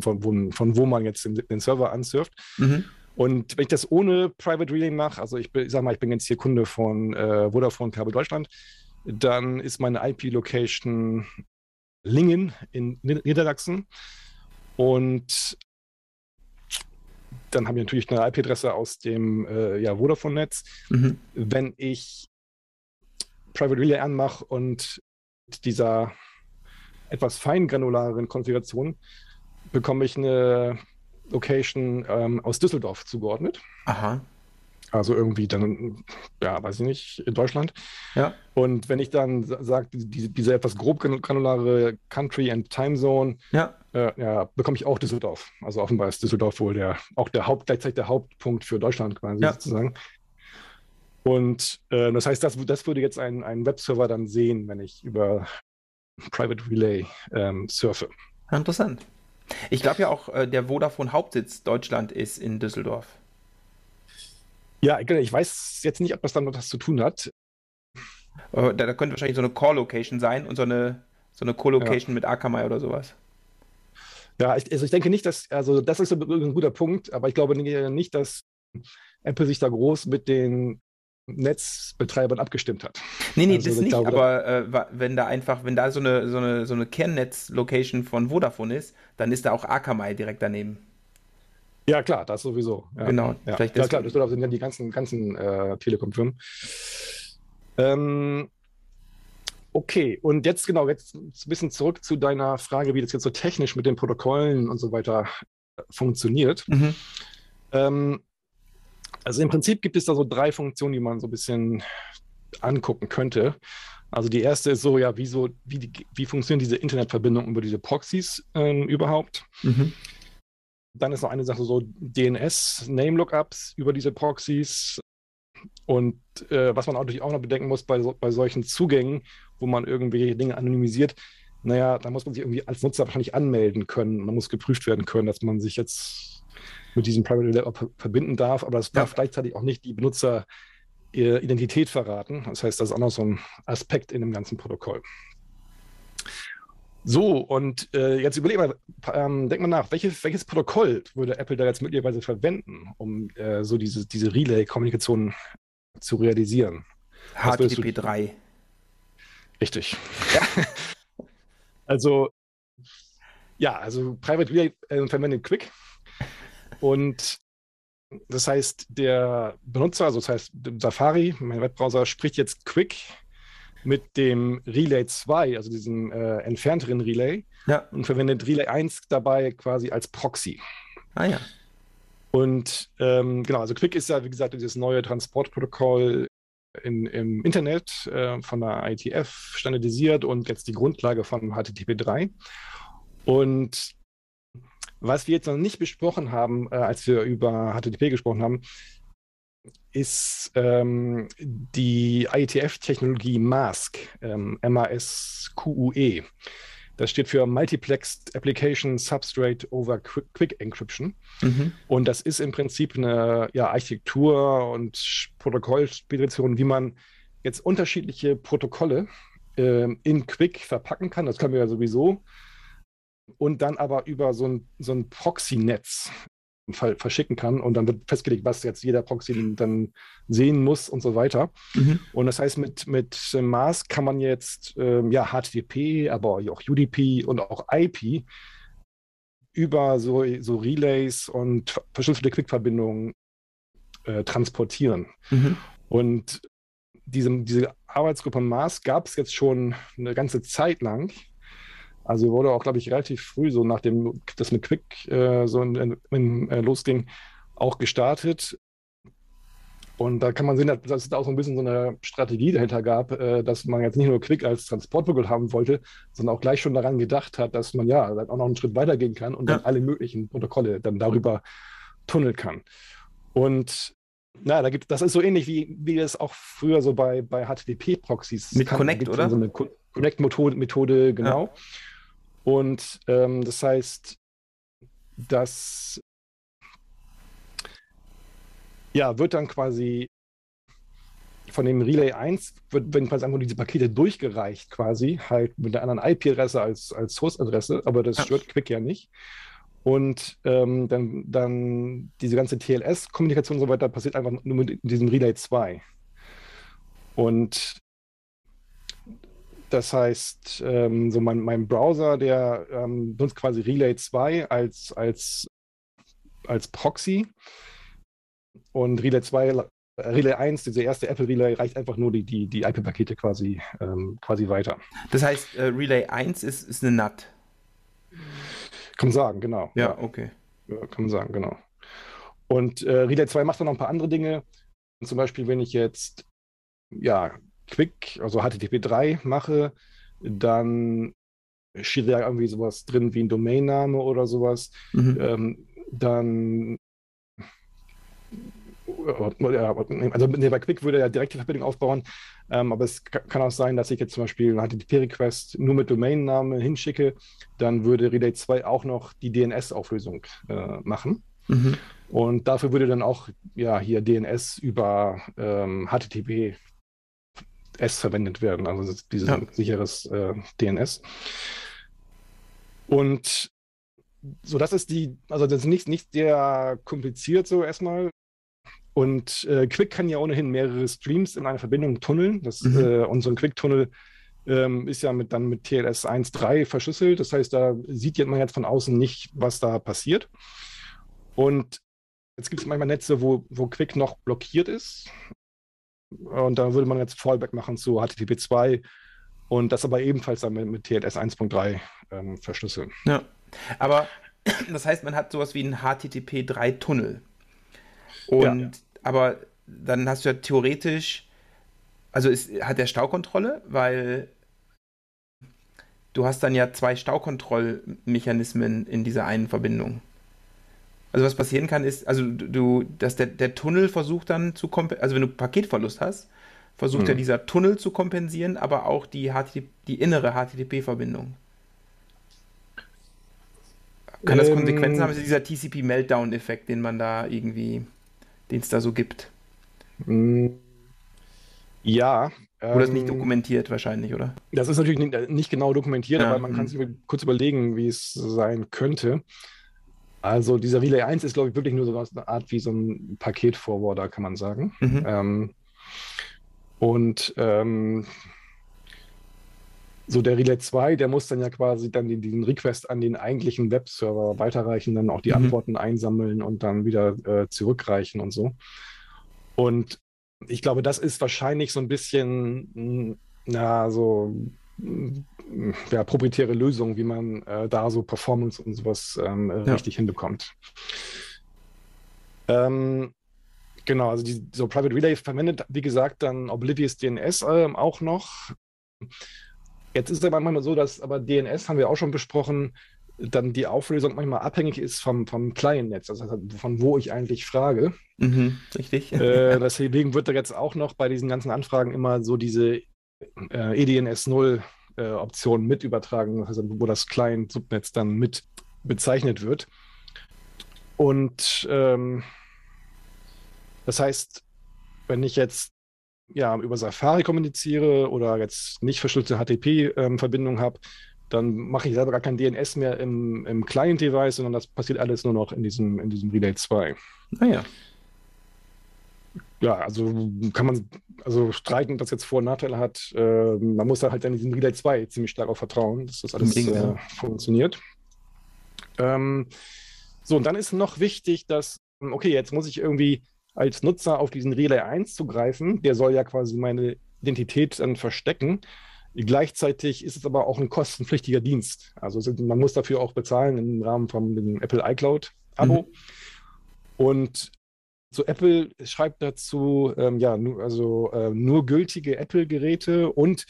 von, wo, von wo man jetzt den, den Server ansurft. Mhm. Und wenn ich das ohne Private Relay mache, also ich, ich sage mal, ich bin jetzt hier Kunde von äh, Vodafone Kabel Deutschland, dann ist meine IP-Location Lingen in Niedersachsen. Und dann habe ich natürlich eine IP-Adresse aus dem äh, ja, Vodafone-Netz. Mhm. Wenn ich Private Relay anmache und dieser etwas feingranulareren Konfiguration bekomme ich eine Location ähm, aus Düsseldorf zugeordnet. Aha. Also irgendwie dann, ja, weiß ich nicht, in Deutschland. Ja. Und wenn ich dann sage, diese, diese etwas grob granulare Country and Time Zone, ja. Äh, ja, bekomme ich auch Düsseldorf. Also offenbar ist Düsseldorf wohl der, auch der Haupt, gleichzeitig der Hauptpunkt für Deutschland quasi ja. sozusagen. Und äh, das heißt, das, das würde jetzt ein, ein Webserver dann sehen, wenn ich über Private Relay ähm, surfe. Interessant. Ich glaube ja auch, äh, der Vodafone Hauptsitz Deutschland ist in Düsseldorf. Ja, ich weiß jetzt nicht, ob das dann noch was zu tun hat. Äh, da, da, könnte wahrscheinlich so eine Core-Location sein und so eine, so eine Co-Location ja. mit Akamai oder sowas. Ja, ich, also ich denke nicht, dass, also das ist ein guter Punkt, aber ich glaube nicht, dass Apple sich da groß mit den Netzbetreibern abgestimmt hat. Nee, nee, also, das nicht, glaube, aber äh, wenn da einfach, wenn da so eine, so eine, so eine Kernnetz-Location von Vodafone ist, dann ist da auch Akamai direkt daneben. Ja, klar, das sowieso. Ja. Genau. Ja, Vielleicht ja klar, das sind dann die ganzen, ganzen äh, Telekom-Firmen. Ähm, okay, und jetzt genau, jetzt ein bisschen zurück zu deiner Frage, wie das jetzt so technisch mit den Protokollen und so weiter funktioniert. Mhm. Ähm, also im Prinzip gibt es da so drei Funktionen, die man so ein bisschen angucken könnte. Also die erste ist so, ja, wie, so, wie, die, wie funktionieren diese Internetverbindungen über diese Proxys äh, überhaupt? Mhm. Dann ist noch eine Sache so DNS, Name-Lookups über diese Proxys. Und äh, was man natürlich auch noch bedenken muss bei, bei solchen Zugängen, wo man irgendwelche Dinge anonymisiert, naja, da muss man sich irgendwie als Nutzer wahrscheinlich anmelden können. Man muss geprüft werden können, dass man sich jetzt mit diesem Private Relay verbinden darf, aber das darf ja. gleichzeitig auch nicht die Benutzeridentität verraten. Das heißt, das ist auch noch so ein Aspekt in dem ganzen Protokoll. So, und äh, jetzt überlegen wir, ähm, denk mal nach, welches, welches Protokoll würde Apple da jetzt möglicherweise verwenden, um äh, so diese, diese Relay-Kommunikation zu realisieren? HTTP 3. Richtig. Ja. also, ja, also Private Relay äh, verwendet Quick. Und das heißt, der Benutzer, also das heißt Safari, mein Webbrowser, spricht jetzt Quick mit dem Relay 2, also diesem äh, entfernteren Relay, ja. und verwendet Relay 1 dabei quasi als Proxy. Ah ja. Und ähm, genau, also Quick ist ja, wie gesagt, dieses neue Transportprotokoll in, im Internet äh, von der ITF standardisiert und jetzt die Grundlage von HTTP 3. Und was wir jetzt noch nicht besprochen haben, äh, als wir über HTTP gesprochen haben, ist ähm, die IETF-Technologie MASQ, ähm, M-A-S-Q-U-E. Das steht für Multiplexed Application Substrate over Quick Encryption. Mhm. Und das ist im Prinzip eine ja, Architektur und Protokollspedition, wie man jetzt unterschiedliche Protokolle äh, in Quick verpacken kann. Das können wir ja sowieso. Und dann aber über so ein, so ein Proxy-Netz verschicken kann und dann wird festgelegt, was jetzt jeder Proxy dann sehen muss und so weiter. Mhm. Und das heißt, mit, mit Mars kann man jetzt ähm, ja HTTP, aber auch UDP und auch IP über so, so Relays und verschlüsselte Quick-Verbindungen äh, transportieren. Mhm. Und diese, diese Arbeitsgruppe Mars gab es jetzt schon eine ganze Zeit lang. Also wurde auch, glaube ich, relativ früh, so nachdem das mit Quick äh, so in, in, äh, losging, auch gestartet. Und da kann man sehen, dass es da auch so ein bisschen so eine Strategie dahinter gab, äh, dass man jetzt nicht nur Quick als Transportprotokoll haben wollte, sondern auch gleich schon daran gedacht hat, dass man ja auch noch einen Schritt weitergehen kann und ja. dann alle möglichen Protokolle dann darüber tunneln kann. Und na, da gibt das ist so ähnlich wie, wie es auch früher so bei, bei HTTP-Proxys mit Connect, oder? So eine Connect-Methode, genau. Ja. Und ähm, das heißt, dass ja, wird dann quasi von dem Relay 1, wird, werden quasi einfach diese Pakete durchgereicht, quasi, halt mit einer anderen IP-Adresse als, als Source-Adresse, aber das stört Quick ja nicht. Und ähm, dann, dann diese ganze TLS-Kommunikation und so weiter passiert einfach nur mit diesem Relay 2. Und das heißt, ähm, so mein, mein Browser, der ähm, benutzt quasi Relay 2 als, als, als Proxy. Und Relay 2, äh, Relay 1, diese erste Apple Relay, reicht einfach nur die, die, die IP-Pakete quasi, ähm, quasi weiter. Das heißt, äh, Relay 1 ist, ist eine NAT. Kann man sagen, genau. Ja, okay. Ja, kann man sagen, genau. Und äh, Relay 2 macht dann noch ein paar andere Dinge. Zum Beispiel, wenn ich jetzt ja, Quick, also HTTP 3 mache, dann steht da irgendwie sowas drin wie ein Domainname oder sowas. Mhm. Ähm, dann also bei Quick würde er direkte Verbindung aufbauen, ähm, aber es kann auch sein, dass ich jetzt zum Beispiel einen HTTP-Request nur mit Domainname hinschicke, dann würde Relay 2 auch noch die DNS-Auflösung äh, machen. Mhm. Und dafür würde dann auch ja hier DNS über ähm, HTTP S verwendet werden, also dieses ja. sicheres äh, DNS. Und so, das ist die, also das ist nicht, nicht sehr kompliziert so erstmal. Und äh, Quick kann ja ohnehin mehrere Streams in einer Verbindung tunneln. Das, mhm. äh, und so ein Quick-Tunnel ähm, ist ja mit, dann mit TLS 1.3 verschlüsselt. Das heißt, da sieht man jetzt von außen nicht, was da passiert. Und jetzt gibt es manchmal Netze, wo, wo Quick noch blockiert ist. Und da würde man jetzt Fallback machen zu HTTP 2 und das aber ebenfalls dann mit, mit TLS 1.3 ähm, verschlüsseln. Ja, aber das heißt, man hat sowas wie einen HTTP 3 Tunnel. Und ja. aber dann hast du ja theoretisch, also ist, hat der Staukontrolle, weil du hast dann ja zwei Staukontrollmechanismen in dieser einen Verbindung. Also was passieren kann, ist, also du, dass der, der Tunnel versucht dann zu kompensieren, also wenn du Paketverlust hast, versucht hm. ja dieser Tunnel zu kompensieren, aber auch die, HTTP, die innere HTTP-Verbindung. Kann das ähm, Konsequenzen haben? Also dieser TCP-Meltdown-Effekt, den man da irgendwie, den es da so gibt. Hm. Ja. Oder ist nicht ähm, dokumentiert wahrscheinlich, oder? Das ist natürlich nicht, nicht genau dokumentiert, ja, aber man kann hm. sich kurz überlegen, wie es sein könnte. Also dieser Relay 1 ist, glaube ich, wirklich nur so eine Art wie so ein Paketforwarder, kann man sagen. Mhm. Ähm, und ähm, so der Relay 2, der muss dann ja quasi dann den, diesen Request an den eigentlichen Webserver weiterreichen, dann auch die mhm. Antworten einsammeln und dann wieder äh, zurückreichen und so. Und ich glaube, das ist wahrscheinlich so ein bisschen, na, so ja, proprietäre Lösung, wie man äh, da so Performance und sowas ähm, ja. richtig hinbekommt. Ähm, genau, also die, so Private Relay verwendet, wie gesagt, dann Oblivious DNS äh, auch noch. Jetzt ist es aber manchmal so, dass aber DNS, haben wir auch schon besprochen, dann die Auflösung manchmal abhängig ist vom, vom Client-Netz, also von wo ich eigentlich frage. Mhm, richtig. Äh, deswegen wird da jetzt auch noch bei diesen ganzen Anfragen immer so diese äh, EDNS 0 äh, Option mit übertragen, also wo das Client-Subnetz dann mit bezeichnet wird. Und ähm, das heißt, wenn ich jetzt ja, über Safari kommuniziere oder jetzt nicht verschlüsselte HTTP-Verbindung ähm, habe, dann mache ich selber gar kein DNS mehr im, im Client-Device, sondern das passiert alles nur noch in diesem, in diesem Relay 2. Naja. Ah ja, also kann man also streiten, dass jetzt Vor- und Nachteile hat. Äh, man muss da halt in diesem Relay 2 ziemlich stark auf vertrauen, dass das alles Ding, äh, funktioniert. Ähm, so, und dann ist noch wichtig, dass, okay, jetzt muss ich irgendwie als Nutzer auf diesen Relay 1 zugreifen. Der soll ja quasi meine Identität dann verstecken. Gleichzeitig ist es aber auch ein kostenpflichtiger Dienst. Also man muss dafür auch bezahlen im Rahmen vom Apple iCloud-Abo. Mhm. Und so Apple schreibt dazu, ähm, ja, nu, also äh, nur gültige Apple-Geräte und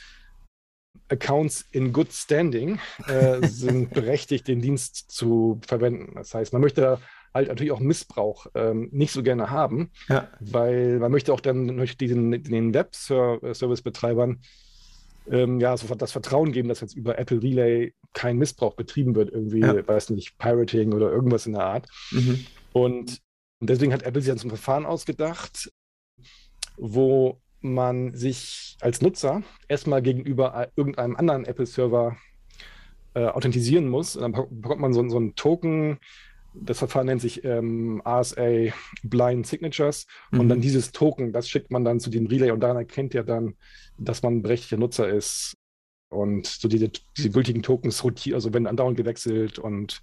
Accounts in good standing äh, sind berechtigt, den Dienst zu verwenden. Das heißt, man möchte halt natürlich auch Missbrauch ähm, nicht so gerne haben, ja. weil man möchte auch dann durch diesen, den Web-Service-Betreibern ähm, ja, so das Vertrauen geben, dass jetzt über Apple Relay kein Missbrauch betrieben wird, irgendwie, ja. weiß nicht, Pirating oder irgendwas in der Art. Mhm. Und und deswegen hat Apple sich dann zum Verfahren ausgedacht, wo man sich als Nutzer erstmal gegenüber irgendeinem anderen Apple-Server äh, authentisieren muss. Und dann bekommt man so, so einen Token, das Verfahren nennt sich ähm, RSA Blind Signatures. Mhm. Und dann dieses Token, das schickt man dann zu dem Relay und daran erkennt er dann, dass man ein berechtigter Nutzer ist. Und so diese, diese gültigen Tokens rotieren, also werden andauernd gewechselt und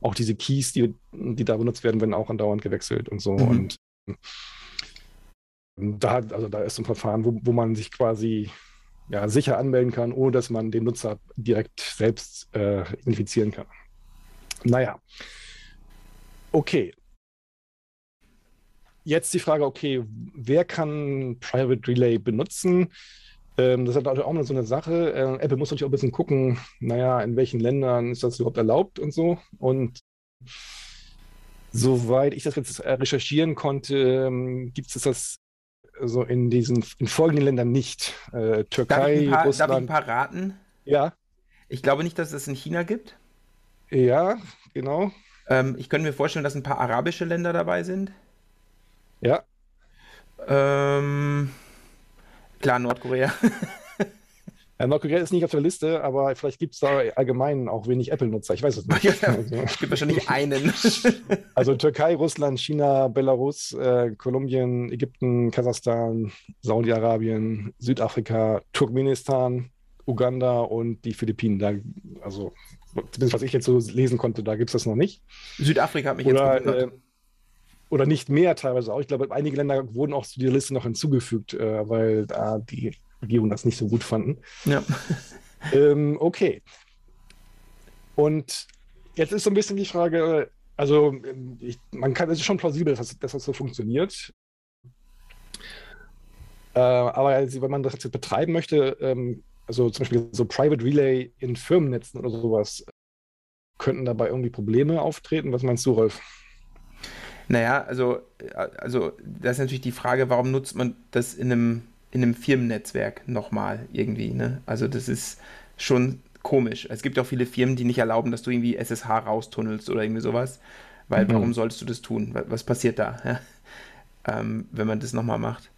auch diese Keys, die, die da benutzt werden, werden auch andauernd gewechselt und so. Mhm. Und da, also da ist ein Verfahren, wo, wo man sich quasi ja, sicher anmelden kann, ohne dass man den Nutzer direkt selbst äh, identifizieren kann. Naja. Okay. Jetzt die Frage, okay, wer kann Private Relay benutzen? Ähm, das ist halt auch noch so eine Sache. Äh, Apple muss natürlich auch ein bisschen gucken, naja, in welchen Ländern ist das überhaupt erlaubt und so. Und soweit ich das jetzt recherchieren konnte, ähm, gibt es das so in diesen in folgenden Ländern nicht. Äh, Türkei, darf paar, Russland. Darf ich ein paar raten? Ja. Ich glaube nicht, dass es in China gibt. Ja, genau. Ähm, ich könnte mir vorstellen, dass ein paar arabische Länder dabei sind. Ja. Ähm, Klar, Nordkorea. Ja, Nordkorea ist nicht auf der Liste, aber vielleicht gibt es da allgemein auch wenig Apple-Nutzer. Ich weiß es nicht. Also, es gibt wahrscheinlich einen. also Türkei, Russland, China, Belarus, äh, Kolumbien, Ägypten, Kasachstan, Saudi-Arabien, Südafrika, Turkmenistan, Uganda und die Philippinen. Da, also zumindest was ich jetzt so lesen konnte, da gibt es das noch nicht. Südafrika hat mich Oder, jetzt gewundert. Äh, oder nicht mehr teilweise auch. Ich glaube, einige Länder wurden auch zu dieser Liste noch hinzugefügt, äh, weil da die Regierung das nicht so gut fanden. Ja. ähm, okay. Und jetzt ist so ein bisschen die Frage, also ich, man kann, es ist schon plausibel, dass, dass das so funktioniert. Äh, aber also, wenn man das jetzt betreiben möchte, ähm, also zum Beispiel so Private Relay in Firmennetzen oder sowas, könnten dabei irgendwie Probleme auftreten. Was meinst du, Rolf? Naja, also, also das ist natürlich die Frage, warum nutzt man das in einem, in einem Firmennetzwerk nochmal irgendwie, ne? Also das ist schon komisch. Es gibt auch viele Firmen, die nicht erlauben, dass du irgendwie SSH raustunnelst oder irgendwie sowas. Weil mhm. warum solltest du das tun? Was passiert da, ja? ähm, wenn man das nochmal macht?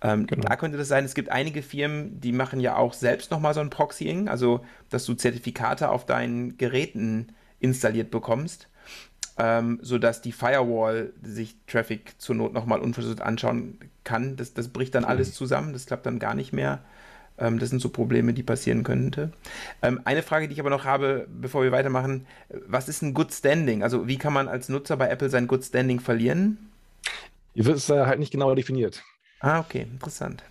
Ähm, genau. Da könnte das sein, es gibt einige Firmen, die machen ja auch selbst nochmal so ein Proxying, also dass du Zertifikate auf deinen Geräten installiert bekommst, ähm, sodass die Firewall sich Traffic zur Not nochmal unverschlüsselt anschauen kann. Das, das bricht dann mhm. alles zusammen, das klappt dann gar nicht mehr. Ähm, das sind so Probleme, die passieren könnte. Ähm, eine Frage, die ich aber noch habe, bevor wir weitermachen, was ist ein Good Standing? Also wie kann man als Nutzer bei Apple sein Good Standing verlieren? Hier wird es äh, halt nicht genauer definiert. Ah, okay, interessant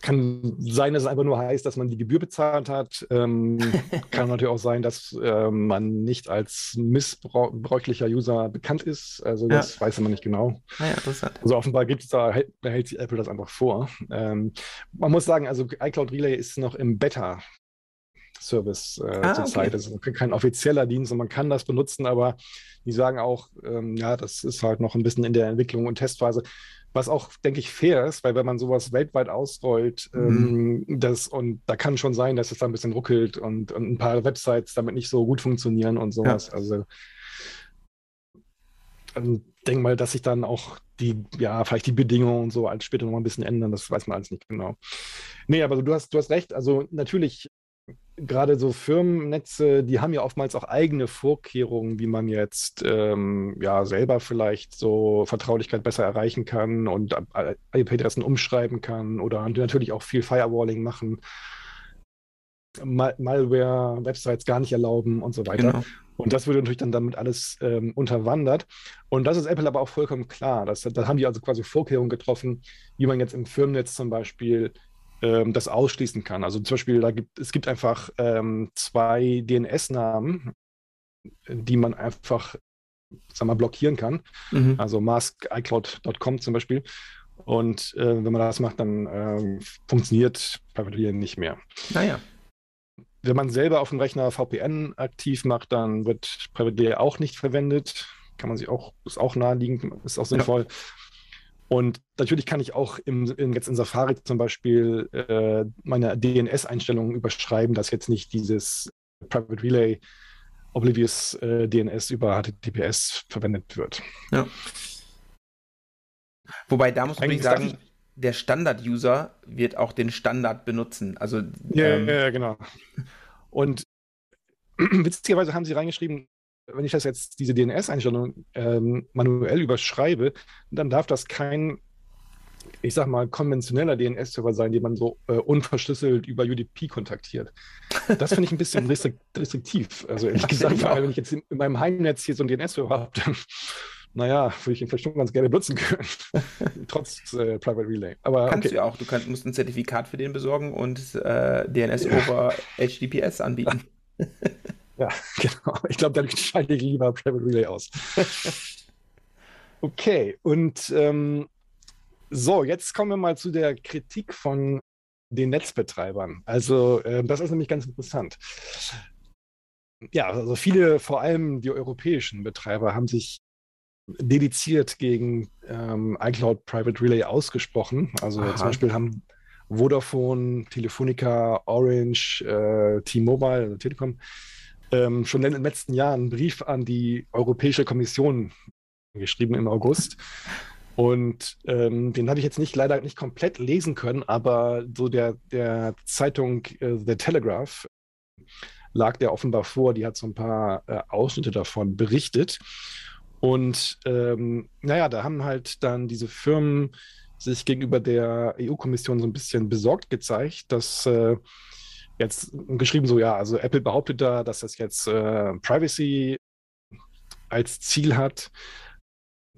kann sein, dass es einfach nur heißt, dass man die Gebühr bezahlt hat. Ähm, kann natürlich auch sein, dass äh, man nicht als missbräuchlicher User bekannt ist. Also das ja. weiß man nicht genau. Ah, ja. Also offenbar gibt es da, behält sich Apple das einfach vor. Ähm, man muss sagen, also iCloud Relay ist noch im Beta. Service äh, ah, zurzeit. Okay. Das ist kein offizieller Dienst und man kann das benutzen, aber die sagen auch, ähm, ja, das ist halt noch ein bisschen in der Entwicklung und Testphase. Was auch, denke ich, fair ist, weil wenn man sowas weltweit ausrollt, mhm. ähm, das, und da kann schon sein, dass es da ein bisschen ruckelt und, und ein paar Websites damit nicht so gut funktionieren und sowas. Ja. Also ähm, denke mal, dass sich dann auch die, ja, vielleicht die Bedingungen und so als später noch mal ein bisschen ändern, das weiß man alles nicht genau. Nee, aber du hast, du hast recht, also natürlich gerade so Firmennetze, die haben ja oftmals auch eigene Vorkehrungen, wie man jetzt ähm, ja selber vielleicht so Vertraulichkeit besser erreichen kann und IP-Adressen umschreiben kann oder natürlich auch viel Firewalling machen, Mal Malware, Websites gar nicht erlauben und so weiter. Genau. Und das würde natürlich dann damit alles ähm, unterwandert. Und das ist Apple aber auch vollkommen klar. da haben die also quasi Vorkehrungen getroffen, wie man jetzt im Firmennetz zum Beispiel ähm, das ausschließen kann. Also zum Beispiel, da gibt, es gibt einfach ähm, zwei DNS-Namen, die man einfach sag mal, blockieren kann. Mhm. Also mask.icloud.com zum Beispiel. Und äh, wenn man das macht, dann äh, funktioniert Private nicht mehr. Naja. Wenn man selber auf dem Rechner VPN aktiv macht, dann wird Private auch nicht verwendet. Kann man sich auch, ist auch naheliegend, ist auch sinnvoll. Ja. Und natürlich kann ich auch im, in, jetzt in Safari zum Beispiel äh, meine DNS-Einstellungen überschreiben, dass jetzt nicht dieses Private Relay Oblivious äh, DNS über HTTPS verwendet wird. Ja. Wobei, da muss man Eigentlich sagen, der Standard-User wird auch den Standard benutzen. Also, ja, ähm, ja, genau. Und witzigerweise haben sie reingeschrieben, wenn ich das jetzt, diese DNS-Einstellung ähm, manuell überschreibe, dann darf das kein, ich sag mal, konventioneller DNS-Server sein, den man so äh, unverschlüsselt über UDP kontaktiert. Das finde ich ein bisschen restriktiv. Also ehrlich gesagt, vor allem, wenn ich jetzt in, in meinem Heimnetz hier so einen DNS-Server habe, dann, naja, würde ich ihn vielleicht schon ganz gerne benutzen können. Trotz äh, Private Relay. Aber, Kannst okay. du ja auch. Du kannst, musst ein Zertifikat für den besorgen und äh, DNS over HTTPS anbieten. Ja, genau. Ich glaube, dann schalte ich lieber Private Relay aus. Okay, und ähm, so, jetzt kommen wir mal zu der Kritik von den Netzbetreibern. Also, äh, das ist nämlich ganz interessant. Ja, also viele, vor allem die europäischen Betreiber, haben sich dediziert gegen ähm, iCloud Private Relay ausgesprochen. Also Aha. zum Beispiel haben Vodafone, Telefonica, Orange, äh, T-Mobile, also Telekom, ähm, schon im letzten Jahr einen Brief an die Europäische Kommission geschrieben im August. Und ähm, den hatte ich jetzt nicht leider nicht komplett lesen können, aber so der, der Zeitung äh, The Telegraph lag der offenbar vor, die hat so ein paar äh, Ausschnitte davon berichtet. Und ähm, naja, da haben halt dann diese Firmen sich gegenüber der EU-Kommission so ein bisschen besorgt gezeigt, dass äh, jetzt geschrieben so, ja, also Apple behauptet da, dass das jetzt äh, Privacy als Ziel hat,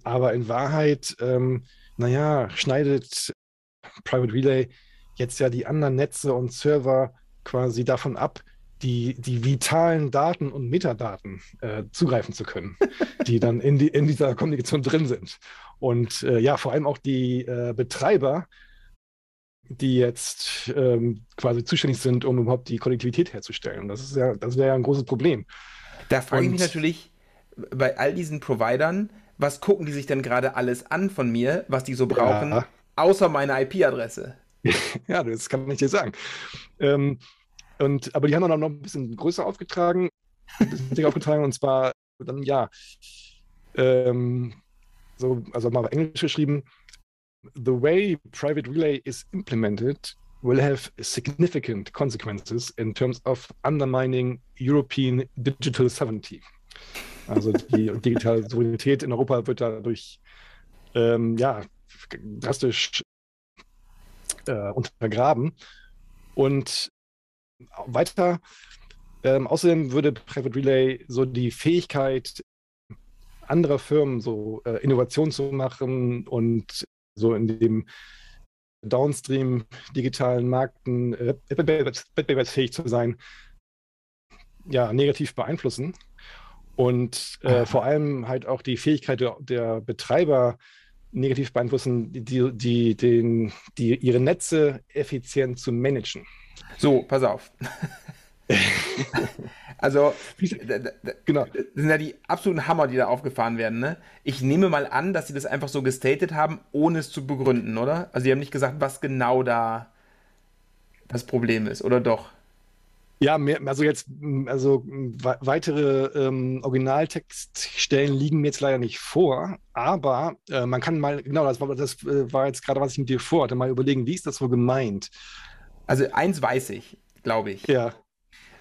aber in Wahrheit, ähm, naja, schneidet Private Relay jetzt ja die anderen Netze und Server quasi davon ab, die, die vitalen Daten und Metadaten äh, zugreifen zu können, die dann in, die, in dieser Kommunikation drin sind. Und äh, ja, vor allem auch die äh, Betreiber die jetzt ähm, quasi zuständig sind, um überhaupt die Konnektivität herzustellen. Das ist ja, das wäre ja ein großes Problem. Da frage ich mich natürlich bei all diesen Providern, was gucken die sich denn gerade alles an von mir, was die so brauchen, ja. außer meine IP-Adresse? ja, das kann ich dir sagen. Ähm, und, aber die haben dann noch ein bisschen größer aufgetragen, ein bisschen aufgetragen und zwar dann, ja, ähm, so, also mal auf Englisch geschrieben, the way private relay is implemented will have significant consequences in terms of undermining European digital sovereignty. Also die digitale Souveränität in Europa wird dadurch ähm, ja, drastisch äh, untergraben. Und weiter, ähm, außerdem würde Private Relay so die Fähigkeit anderer Firmen so äh, Innovation zu machen und so in dem Downstream digitalen Märkten wettbewerbsfähig zu sein, ja, negativ beeinflussen. Und äh, vor allem halt auch die Fähigkeit der, der Betreiber negativ beeinflussen, die, die, den, die ihre Netze effizient zu managen. So, pass auf. also, genau. das sind ja die absoluten Hammer, die da aufgefahren werden. Ne? Ich nehme mal an, dass sie das einfach so gestatet haben, ohne es zu begründen, oder? Also, sie haben nicht gesagt, was genau da das Problem ist, oder doch? Ja, mehr, also jetzt, also weitere ähm, Originaltextstellen liegen mir jetzt leider nicht vor, aber äh, man kann mal, genau, das war, das äh, war jetzt gerade, was ich mit dir vorhatte, mal überlegen, wie ist das wohl gemeint? Also eins weiß ich, glaube ich. Ja.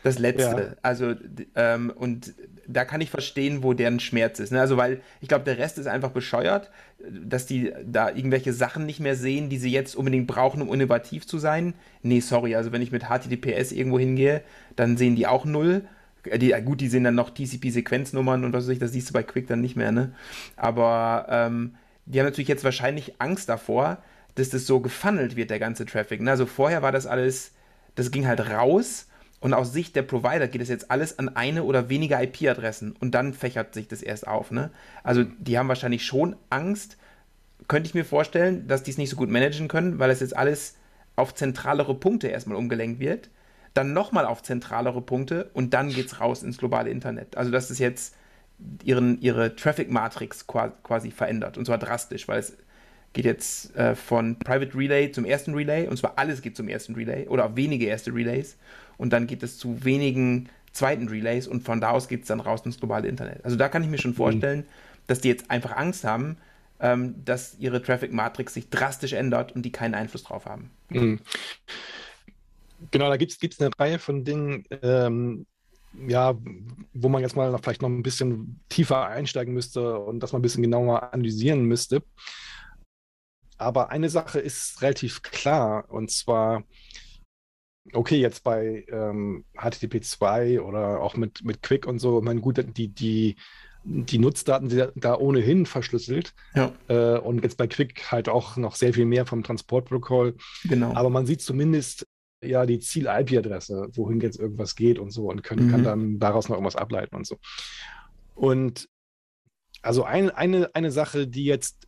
Das letzte. Ja. Also, ähm, und da kann ich verstehen, wo deren Schmerz ist. Ne? Also, weil ich glaube, der Rest ist einfach bescheuert, dass die da irgendwelche Sachen nicht mehr sehen, die sie jetzt unbedingt brauchen, um innovativ zu sein. Nee, sorry, also wenn ich mit HTTPS irgendwo hingehe, dann sehen die auch null. Äh, die, gut, die sehen dann noch TCP-Sequenznummern und was weiß ich, das siehst du bei Quick dann nicht mehr, ne? Aber ähm, die haben natürlich jetzt wahrscheinlich Angst davor, dass das so gefunnelt wird, der ganze Traffic. Ne? Also vorher war das alles, das ging halt raus und aus Sicht der Provider geht es jetzt alles an eine oder weniger IP-Adressen und dann fächert sich das erst auf. Ne? Also die haben wahrscheinlich schon Angst, könnte ich mir vorstellen, dass die es nicht so gut managen können, weil es jetzt alles auf zentralere Punkte erstmal umgelenkt wird, dann nochmal auf zentralere Punkte und dann geht es raus ins globale Internet. Also dass es jetzt ihren, ihre Traffic-Matrix quasi verändert und zwar drastisch, weil es geht jetzt äh, von Private Relay zum ersten Relay und zwar alles geht zum ersten Relay oder wenige erste Relays und dann geht es zu wenigen zweiten Relays und von da aus geht es dann raus ins globale Internet. Also da kann ich mir schon mhm. vorstellen, mhm. dass die jetzt einfach Angst haben, ähm, dass ihre Traffic Matrix sich drastisch ändert und die keinen Einfluss drauf haben. Mhm. Genau, da gibt es eine Reihe von Dingen, ähm, ja, wo man jetzt mal noch, vielleicht noch ein bisschen tiefer einsteigen müsste und das mal ein bisschen genauer analysieren müsste. Aber eine Sache ist relativ klar, und zwar, okay, jetzt bei ähm, HTTP 2 oder auch mit, mit Quick und so, ich meine, gut, die, die, die Nutzdaten sind da ohnehin verschlüsselt. Ja. Äh, und jetzt bei Quick halt auch noch sehr viel mehr vom Transportprotokoll. Genau. Aber man sieht zumindest ja die Ziel-IP-Adresse, wohin jetzt irgendwas geht und so und können, mhm. kann dann daraus noch irgendwas ableiten und so. Und also ein, eine, eine Sache, die jetzt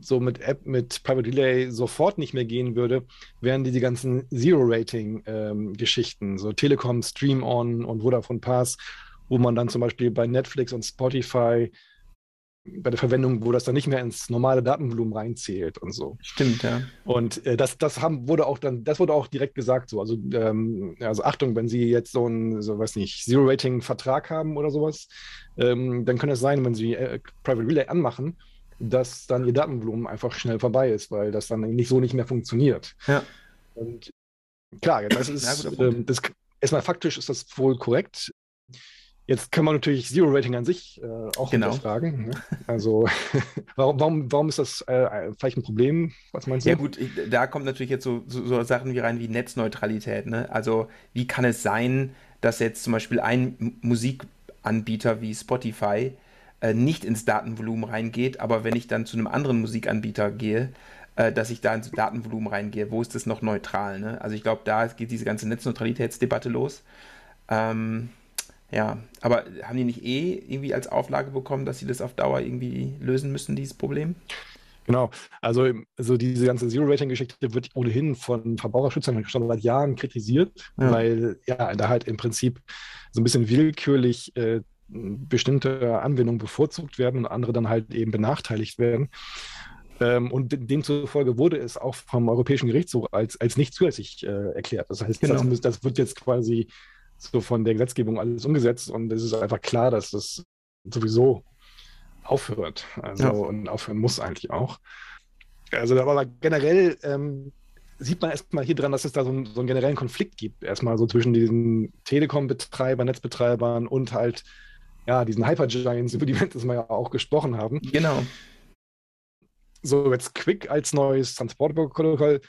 so mit App, mit Private Relay sofort nicht mehr gehen würde, wären diese ganzen Zero-Rating-Geschichten, ähm, so Telekom, Stream On und Vodafone Pass, wo man dann zum Beispiel bei Netflix und Spotify bei der Verwendung, wo das dann nicht mehr ins normale Datenvolumen reinzählt und so. Stimmt, ja. Und äh, das, das haben, wurde auch dann, das wurde auch direkt gesagt so. Also, ähm, also Achtung, wenn Sie jetzt so einen, so weiß nicht, Zero-Rating-Vertrag haben oder sowas, ähm, dann kann es sein, wenn Sie äh, Private Relay anmachen, dass dann ihr Datenvolumen einfach schnell vorbei ist, weil das dann nicht so nicht mehr funktioniert. Ja. Und klar, das ist, ähm, das, erstmal faktisch ist das wohl korrekt. Jetzt kann man natürlich Zero Rating an sich äh, auch genau. hinterfragen. Ne? Also warum, warum, warum ist das äh, vielleicht ein Problem? Was meinst du? Ja gut, da kommt natürlich jetzt so, so, so, Sachen wie rein wie Netzneutralität. Ne? Also wie kann es sein, dass jetzt zum Beispiel ein Musikanbieter wie Spotify äh, nicht ins Datenvolumen reingeht, aber wenn ich dann zu einem anderen Musikanbieter gehe, äh, dass ich da ins Datenvolumen reingehe, wo ist das noch neutral? Ne? Also ich glaube, da geht diese ganze Netzneutralitätsdebatte los. Ähm, ja, aber haben die nicht eh irgendwie als Auflage bekommen, dass sie das auf Dauer irgendwie lösen müssen, dieses Problem? Genau, also, also diese ganze Zero-Rating-Geschichte wird ohnehin von Verbraucherschützern schon seit Jahren kritisiert, ja. weil ja da halt im Prinzip so ein bisschen willkürlich äh, bestimmte Anwendungen bevorzugt werden und andere dann halt eben benachteiligt werden. Ähm, und demzufolge wurde es auch vom Europäischen Gerichtshof als, als nicht zulässig äh, erklärt. Das heißt, genau. das, das, wird jetzt quasi so von der Gesetzgebung alles umgesetzt und es ist einfach klar, dass das sowieso aufhört. Also ja. und aufhören muss eigentlich auch. Also aber generell ähm, sieht man erstmal hier dran, dass es da so, ein, so, einen generellen Konflikt gibt. Erstmal so zwischen diesen Telekom-Betreibern, Netzbetreibern und halt ja, diesen Hypergiants, über die wir das mal ja auch gesprochen haben. Genau. So, jetzt Quick als neues Transportprotokoll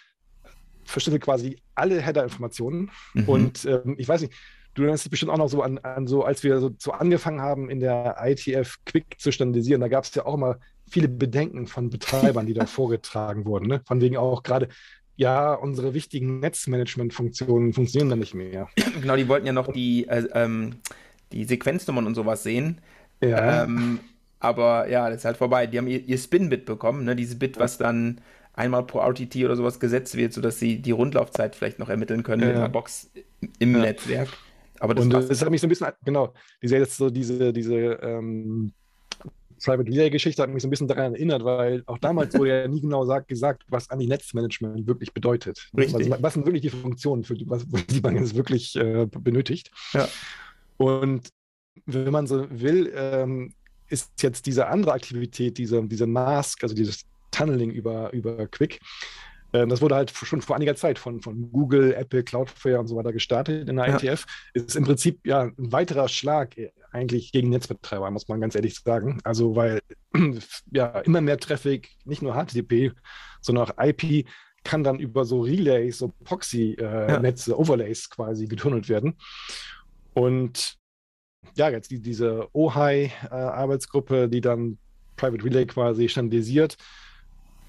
verschlüsselt quasi alle Header-Informationen. Mhm. Und ähm, ich weiß nicht, du erinnerst dich bestimmt auch noch so an, an so, als wir so, so angefangen haben, in der ITF Quick zu standardisieren, da gab es ja auch immer viele Bedenken von Betreibern, die da vorgetragen wurden. Ne? Von wegen auch gerade, ja, unsere wichtigen Netzmanagement-Funktionen funktionieren dann nicht mehr. Genau, die wollten ja noch die, äh, ähm, die Sequenznummern und sowas sehen. Ja. Ähm, aber ja, das ist halt vorbei. Die haben ihr, ihr Spin-Bit bekommen, ne? dieses Bit, was dann einmal pro RTT oder sowas gesetzt wird, sodass sie die Rundlaufzeit vielleicht noch ermitteln können ja. in einer Box im ja. Netzwerk. Aber das, und das hat mich so ein bisschen, genau, diese, jetzt so diese, diese ähm, Private Relay-Geschichte hat mich so ein bisschen daran erinnert, weil auch damals wurde ja nie genau sagt, gesagt, was eigentlich Netzmanagement wirklich bedeutet. Richtig. Was, was sind wirklich die Funktionen, für die, was, die man jetzt wirklich äh, benötigt? Ja. Und wenn man so will, ähm, ist jetzt diese andere Aktivität, diese, diese Mask, also dieses Tunneling über, über Quick, äh, das wurde halt schon vor einiger Zeit von, von Google, Apple, Cloudflare und so weiter gestartet in der ja. ITF. Ist im Prinzip ja ein weiterer Schlag eigentlich gegen Netzbetreiber, muss man ganz ehrlich sagen. Also, weil ja immer mehr Traffic, nicht nur HTTP, sondern auch IP, kann dann über so Relays, so Proxy-Netze, äh, ja. Overlays quasi getunnelt werden. Und ja, jetzt die, diese OHI-Arbeitsgruppe, äh, die dann Private Relay quasi standardisiert,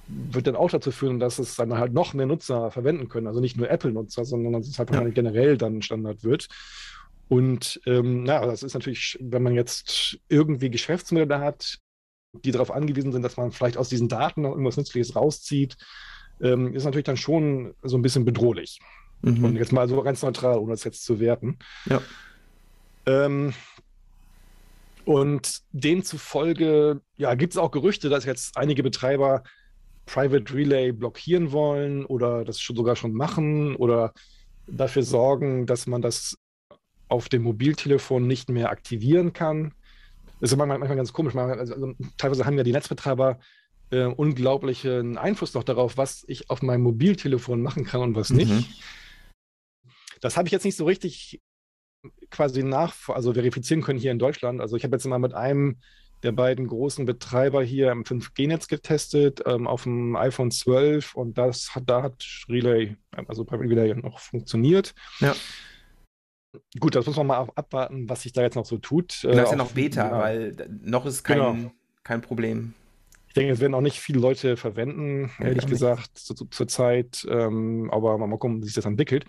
wird dann auch dazu führen, dass es dann halt noch mehr Nutzer verwenden können. Also nicht nur Apple-Nutzer, sondern dass es halt ja. generell dann Standard wird. Und ähm, ja, das ist natürlich, wenn man jetzt irgendwie Geschäftsmodelle hat, die darauf angewiesen sind, dass man vielleicht aus diesen Daten noch irgendwas Nützliches rauszieht, ähm, ist natürlich dann schon so ein bisschen bedrohlich. Mhm. Und jetzt mal so ganz neutral, ohne das jetzt zu werten. Ja. Ähm, und demzufolge ja, gibt es auch Gerüchte, dass jetzt einige Betreiber Private Relay blockieren wollen oder das schon sogar schon machen oder dafür sorgen, dass man das auf dem Mobiltelefon nicht mehr aktivieren kann. Das ist manchmal, manchmal ganz komisch. Also, also, teilweise haben ja die Netzbetreiber äh, unglaublichen Einfluss noch darauf, was ich auf meinem Mobiltelefon machen kann und was nicht. Mhm. Das habe ich jetzt nicht so richtig quasi nach, also verifizieren können hier in Deutschland. Also ich habe jetzt mal mit einem der beiden großen Betreiber hier im 5G-Netz getestet, ähm, auf dem iPhone 12 und das hat, da hat Relay, also Private Relay noch funktioniert. Ja. Gut, das muss man mal abwarten, was sich da jetzt noch so tut. Das ist ja noch Beta, ja. weil noch ist kein, genau. kein Problem. Ich denke, es werden auch nicht viele Leute verwenden, ja, ehrlich gesagt, zur zu, zu Zeit. Ähm, aber mal gucken, wie sich das entwickelt.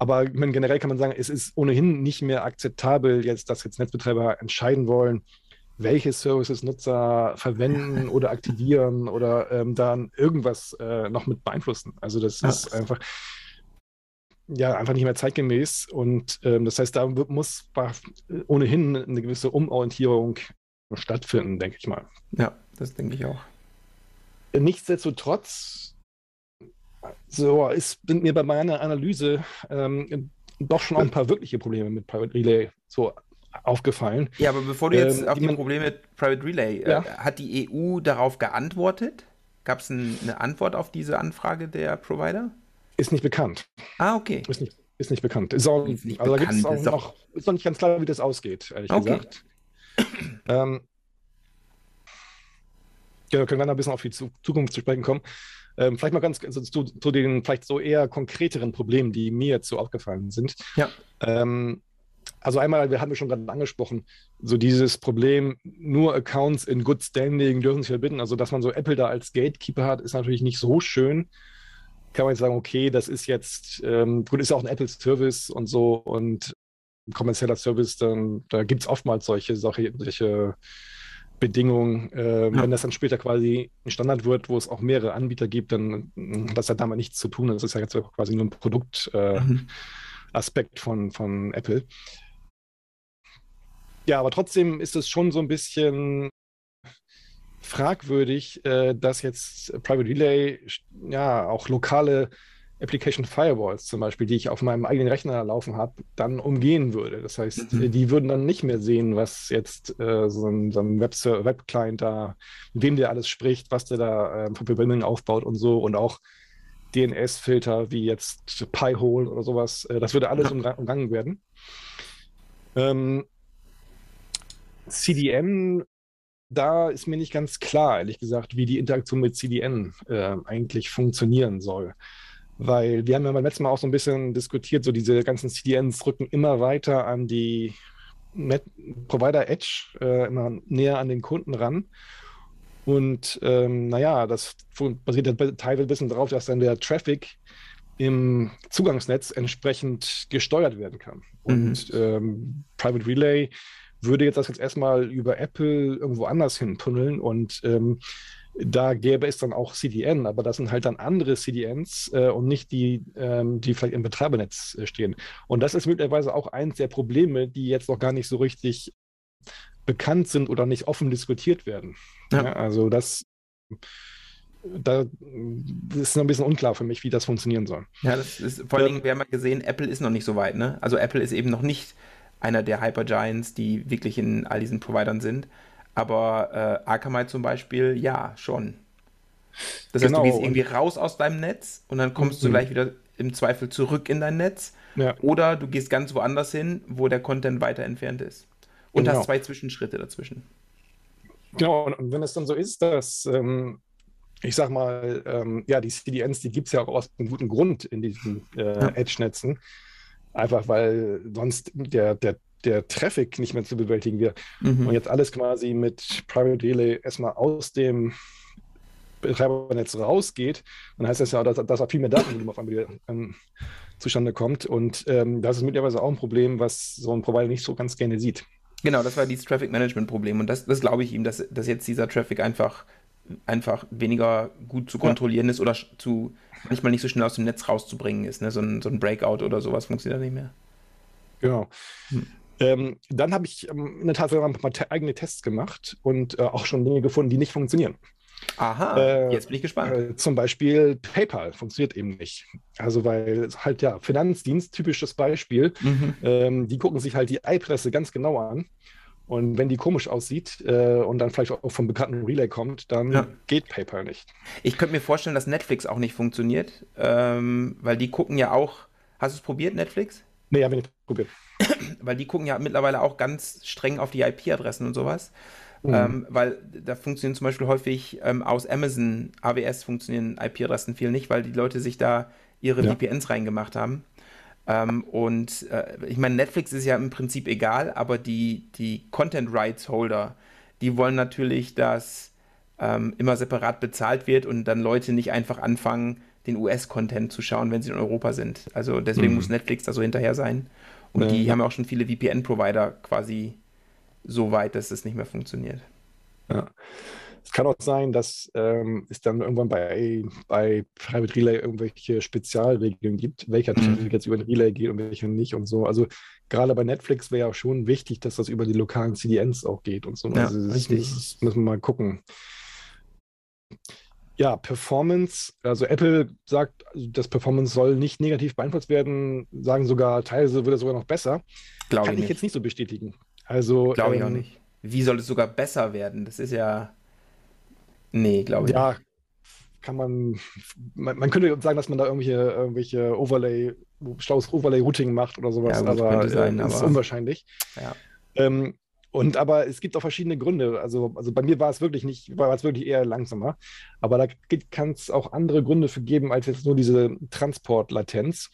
Aber meine, generell kann man sagen, es ist ohnehin nicht mehr akzeptabel, jetzt, dass jetzt Netzbetreiber entscheiden wollen, welche Services Nutzer verwenden oder aktivieren oder ähm, dann irgendwas äh, noch mit beeinflussen. Also das ja. ist einfach ja einfach nicht mehr zeitgemäß und ähm, das heißt, da muss ohnehin eine gewisse Umorientierung stattfinden, denke ich mal. Ja, das denke ich auch. Nichtsdestotrotz so ist, sind mir bei meiner Analyse ähm, doch schon auch ein paar wirkliche Probleme mit Private Relay so aufgefallen. Ja, aber bevor du jetzt ähm, auf die, die Probleme mit Private Relay, äh, ja. äh, hat die EU darauf geantwortet? Gab es ein, eine Antwort auf diese Anfrage der Provider? Ist nicht bekannt. Ah, okay. Ist nicht, ist nicht bekannt. Ist, auch, ist nicht also bekannt. Auch ist, noch, ist noch nicht ganz klar, wie das ausgeht, ehrlich okay. gesagt. ähm, ja, können wir dann ein bisschen auf die Zukunft zu sprechen kommen. Ähm, vielleicht mal ganz also zu, zu, den vielleicht so eher konkreteren Problemen, die mir jetzt so aufgefallen sind. Ja. Ähm, also einmal, wir haben wir schon gerade angesprochen, so dieses Problem, nur Accounts in Good Standing dürfen sich verbinden. Also, dass man so Apple da als Gatekeeper hat, ist natürlich nicht so schön. Kann man jetzt sagen, okay, das ist jetzt, ähm, gut, ist ja auch ein Apple-Service und so und ein kommerzieller Service, dann, da gibt es oftmals solche, solche, solche Bedingungen. Äh, ja. Wenn das dann später quasi ein Standard wird, wo es auch mehrere Anbieter gibt, dann das hat damit nichts zu tun. Das ist ja jetzt quasi nur ein Produktaspekt äh, mhm. von, von Apple Ja, aber trotzdem ist es schon so ein bisschen fragwürdig, äh, dass jetzt Private Relay ja auch lokale Application Firewalls zum Beispiel, die ich auf meinem eigenen Rechner laufen habe, dann umgehen würde. Das heißt, mhm. die würden dann nicht mehr sehen, was jetzt äh, so ein, so ein Web-Client da, mit wem der alles spricht, was der da äh, für Verbindungen aufbaut und so und auch DNS-Filter wie jetzt Pi-Hole oder sowas. Äh, das würde alles ja. umgangen werden. Ähm, CDN, da ist mir nicht ganz klar, ehrlich gesagt, wie die Interaktion mit CDN äh, eigentlich funktionieren soll. Weil wir haben ja beim letzten Mal auch so ein bisschen diskutiert, so diese ganzen CDNs rücken immer weiter an die Net Provider Edge, äh, immer näher an den Kunden ran. Und ähm, naja, das basiert ja teilweise ein bisschen darauf, dass dann der Traffic im Zugangsnetz entsprechend gesteuert werden kann. Und mhm. ähm, Private Relay würde jetzt das jetzt erstmal über Apple irgendwo anders hin tunneln und ähm, da gäbe es dann auch CDN, aber das sind halt dann andere CDNs äh, und nicht die, ähm, die vielleicht im Betreibernetz äh, stehen. Und das ist möglicherweise auch eins der Probleme, die jetzt noch gar nicht so richtig bekannt sind oder nicht offen diskutiert werden. Ja. Ja, also das, da ist noch ein bisschen unklar für mich, wie das funktionieren soll. Ja, das ist vor allen Dingen, wir haben ja gesehen, Apple ist noch nicht so weit, ne? Also Apple ist eben noch nicht einer der Hypergiants, die wirklich in all diesen Providern sind. Aber äh, Akamai zum Beispiel, ja, schon. Das genau. heißt, du genau, gehst irgendwie raus aus deinem Netz und dann kommst mhm. du gleich wieder im Zweifel zurück in dein Netz. Ja. Oder du gehst ganz woanders hin, wo der Content weiter entfernt ist. Und genau. hast zwei Zwischenschritte dazwischen. Genau, und wenn es dann so ist, dass, ähm, ich sag mal, ähm, ja, die CDNs, die gibt es ja auch aus einem guten Grund in diesen äh, ja. Edge-Netzen. Einfach weil sonst der, der der Traffic nicht mehr zu bewältigen wäre. Mhm. Und jetzt alles quasi mit Private Relay erstmal aus dem Betreibernetz rausgeht, dann heißt das ja, dass, dass auch viel mehr Datenvolumen auf einmal wieder ähm, zustande kommt. Und ähm, das ist mittlerweile auch ein Problem, was so ein Provider nicht so ganz gerne sieht. Genau, das war dieses Traffic Management Problem. Und das, das glaube ich ihm, dass, dass jetzt dieser Traffic einfach, einfach weniger gut zu kontrollieren ja. ist oder zu manchmal nicht so schnell aus dem Netz rauszubringen ist. Ne? So, ein, so ein Breakout oder sowas funktioniert nicht mehr. Genau. Hm. Ähm, dann habe ich ähm, in der Tat ein paar eigene Tests gemacht und äh, auch schon Dinge gefunden, die nicht funktionieren. Aha, äh, jetzt bin ich gespannt. Äh, zum Beispiel PayPal funktioniert eben nicht. Also weil halt ja, Finanzdienst, typisches Beispiel, mhm. ähm, die gucken sich halt die Eipresse ganz genau an. Und wenn die komisch aussieht äh, und dann vielleicht auch vom bekannten Relay kommt, dann ja. geht PayPal nicht. Ich könnte mir vorstellen, dass Netflix auch nicht funktioniert, ähm, weil die gucken ja auch. Hast du es probiert, Netflix? Nee, habe ich nicht probiert. Weil die gucken ja mittlerweile auch ganz streng auf die IP-Adressen und sowas. Mhm. Ähm, weil da funktionieren zum Beispiel häufig ähm, aus Amazon, AWS funktionieren IP-Adressen viel nicht, weil die Leute sich da ihre ja. VPNs reingemacht haben. Ähm, und äh, ich meine, Netflix ist ja im Prinzip egal, aber die, die Content Rights Holder, die wollen natürlich, dass ähm, immer separat bezahlt wird und dann Leute nicht einfach anfangen, den US-Content zu schauen, wenn sie in Europa sind. Also deswegen mhm. muss Netflix da so hinterher sein. Und ja. die haben auch schon viele VPN-Provider quasi so weit, dass es nicht mehr funktioniert. Ja. Es kann auch sein, dass ähm, es dann irgendwann bei, bei Private Relay irgendwelche Spezialregeln gibt, welcher mhm. Traffic jetzt über den Relay geht und welcher nicht und so. Also gerade bei Netflix wäre ja schon wichtig, dass das über die lokalen CDNs auch geht und so. Ja, also das, das müssen wir mal gucken ja, Performance, also Apple sagt, also das Performance soll nicht negativ beeinflusst werden, sagen sogar, teilweise wird es sogar noch besser. Glaube Kann ich, ich jetzt nicht so bestätigen. Also, glaube ich ähm, auch nicht. Wie soll es sogar besser werden? Das ist ja. Nee, glaube ich ja, nicht. kann man, man, man, könnte sagen, dass man da irgendwelche, irgendwelche Overlay, schlaues Overlay-Routing macht oder sowas, ja, aber sein, äh, ist unwahrscheinlich. Ja. Ähm, und aber es gibt auch verschiedene Gründe. Also, also bei mir war es wirklich nicht, war es wirklich eher langsamer. Aber da kann es auch andere Gründe für geben, als jetzt nur diese Transportlatenz.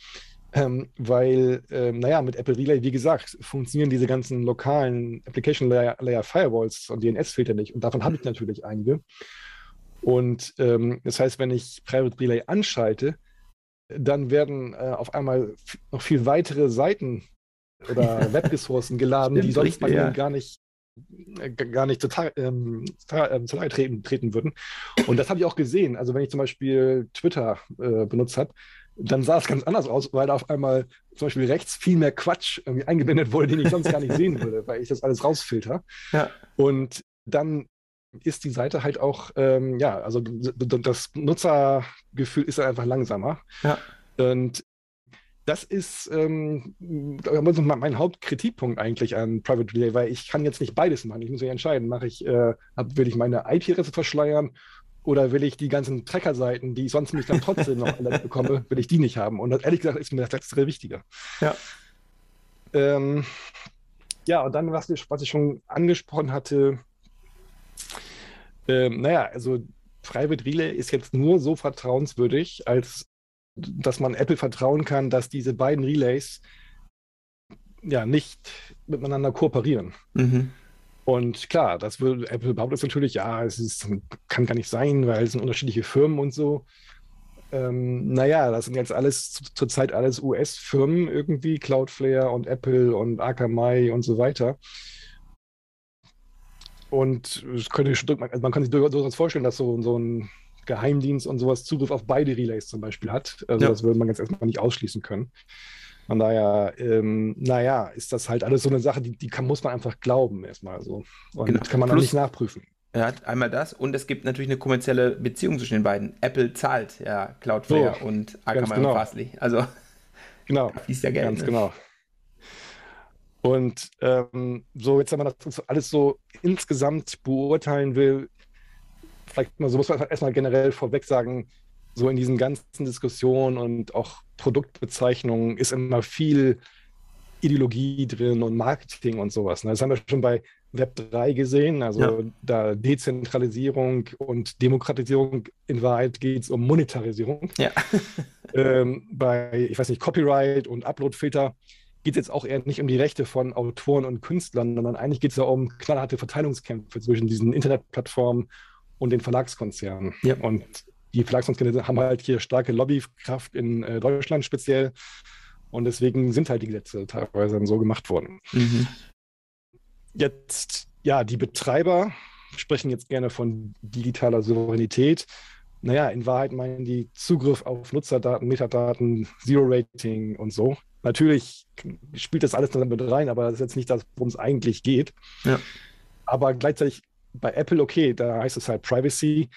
Ähm, weil, ähm, naja, mit Apple Relay, wie gesagt, funktionieren diese ganzen lokalen Application Layer, Layer Firewalls und DNS-Filter nicht. Und davon habe ich natürlich einige. Und ähm, das heißt, wenn ich Private Relay anschalte, dann werden äh, auf einmal noch viel weitere Seiten oder Webressourcen geladen, Stimmt, die sonst bei ja. gar nicht äh, gar nicht total ähm, ähm treten, treten würden. Und das habe ich auch gesehen. Also wenn ich zum Beispiel Twitter äh, benutzt habe, dann sah es ganz anders aus, weil da auf einmal zum Beispiel rechts viel mehr Quatsch irgendwie eingeblendet wurde, den ich sonst gar nicht sehen würde, weil ich das alles rausfilter. Ja. Und dann ist die Seite halt auch, ähm, ja, also das Nutzergefühl ist einfach langsamer. Ja. Und das ist ähm, mein Hauptkritikpunkt eigentlich an Private Relay, weil ich kann jetzt nicht beides machen. Ich muss mich entscheiden, mache ich, äh, will ich meine IP-Adresse verschleiern oder will ich die ganzen Tracker-Seiten, die ich sonst nicht dann trotzdem noch bekomme, will ich die nicht haben. Und ehrlich gesagt ist mir das letztere wichtiger. Ja. Ähm, ja, und dann, was ich, was ich schon angesprochen hatte, ähm, naja, also Private Relay ist jetzt nur so vertrauenswürdig, als dass man Apple vertrauen kann, dass diese beiden Relays ja nicht miteinander kooperieren. Mhm. Und klar, das will Apple behauptet natürlich, ja, es ist, kann gar nicht sein, weil es sind unterschiedliche Firmen und so. Ähm, naja, das sind jetzt alles zurzeit alles US-Firmen irgendwie, Cloudflare und Apple und Akamai und so weiter. Und könnte, man kann sich durchaus vorstellen, dass so, so ein Geheimdienst und sowas Zugriff auf beide Relays zum Beispiel hat. Also ja. das würde man jetzt erstmal nicht ausschließen können. Von daher, ähm, naja, ist das halt alles so eine Sache, die, die kann, muss man einfach glauben erstmal so. Und genau. kann man Plus, auch nicht nachprüfen. Er hat einmal das und es gibt natürlich eine kommerzielle Beziehung zwischen den beiden. Apple zahlt ja Cloudflare so, und Akamai genau. und Fastly. Also genau, fließt ja Geld. Ganz ne? genau. Und ähm, so, jetzt, wenn man das alles so insgesamt beurteilen will, vielleicht mal so muss man erstmal generell vorweg sagen, so in diesen ganzen Diskussionen und auch Produktbezeichnungen ist immer viel Ideologie drin und Marketing und sowas. Ne? Das haben wir schon bei Web 3 gesehen, also ja. da Dezentralisierung und Demokratisierung, in Wahrheit geht es um Monetarisierung. Ja. ähm, bei, ich weiß nicht, Copyright und Uploadfilter geht es jetzt auch eher nicht um die Rechte von Autoren und Künstlern, sondern eigentlich geht es ja um knallharte Verteilungskämpfe zwischen diesen Internetplattformen und den Verlagskonzernen. Ja. Und die Verlagskonzerne haben halt hier starke Lobbykraft in äh, Deutschland speziell. Und deswegen sind halt die Gesetze teilweise so gemacht worden. Mhm. Jetzt, ja, die Betreiber sprechen jetzt gerne von digitaler Souveränität. Naja, in Wahrheit meinen die Zugriff auf Nutzerdaten, Metadaten, Zero-Rating und so. Natürlich spielt das alles damit rein, aber das ist jetzt nicht das, worum es eigentlich geht. Ja. Aber gleichzeitig bei Apple, okay, da heißt es halt Privacy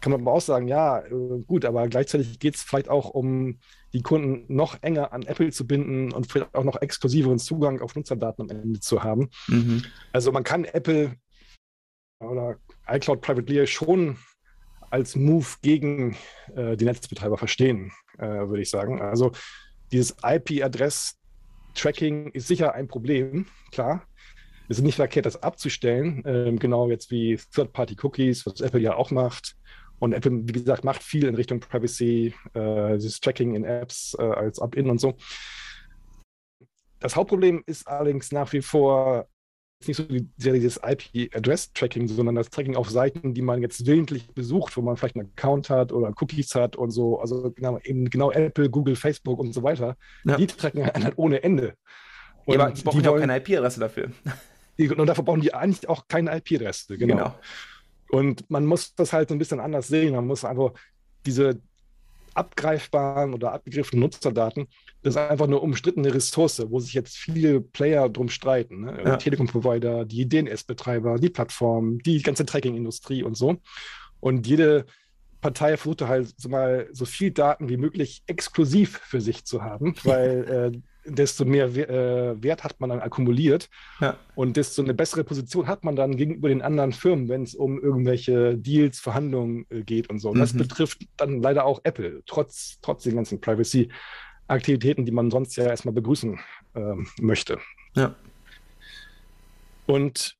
kann man aber auch sagen, ja, äh, gut, aber gleichzeitig geht es vielleicht auch um die Kunden noch enger an Apple zu binden und vielleicht auch noch exklusiveren Zugang auf Nutzerdaten am Ende zu haben. Mhm. Also man kann Apple oder iCloud Private Layer schon als Move gegen äh, die Netzbetreiber verstehen, äh, würde ich sagen. Also dieses IP-Adress-Tracking ist sicher ein Problem, klar. Es ist nicht verkehrt, das abzustellen, äh, genau jetzt wie Third-Party-Cookies, was Apple ja auch macht. Und Apple, wie gesagt, macht viel in Richtung Privacy, äh, dieses Tracking in Apps äh, als Opt-in und so. Das Hauptproblem ist allerdings nach wie vor nicht so sehr dieses IP-Address-Tracking, sondern das Tracking auf Seiten, die man jetzt willentlich besucht, wo man vielleicht einen Account hat oder Cookies hat und so. Also genau, eben genau Apple, Google, Facebook und so weiter. Ja. Die tracken halt ohne Ende. Und ja, aber die brauchen ja auch keine IP-Adresse dafür. Und dafür brauchen die eigentlich auch keine IP-Adresse, genau. genau. Und man muss das halt so ein bisschen anders sehen. Man muss einfach diese abgreifbaren oder abgegriffenen Nutzerdaten, das ist einfach eine umstrittene Ressource, wo sich jetzt viele Player drum streiten. Ne? Ja. Telekom-Provider, die DNS-Betreiber, die Plattformen, die ganze Tracking-Industrie und so. Und jede Partei versucht halt so mal so viel Daten wie möglich exklusiv für sich zu haben, weil äh, desto mehr äh, Wert hat man dann akkumuliert ja. und desto eine bessere Position hat man dann gegenüber den anderen Firmen, wenn es um irgendwelche Deals, Verhandlungen äh, geht und so. Und mhm. das betrifft dann leider auch Apple, trotz, trotz den ganzen Privacy-Aktivitäten, die man sonst ja erstmal begrüßen äh, möchte. Ja. Und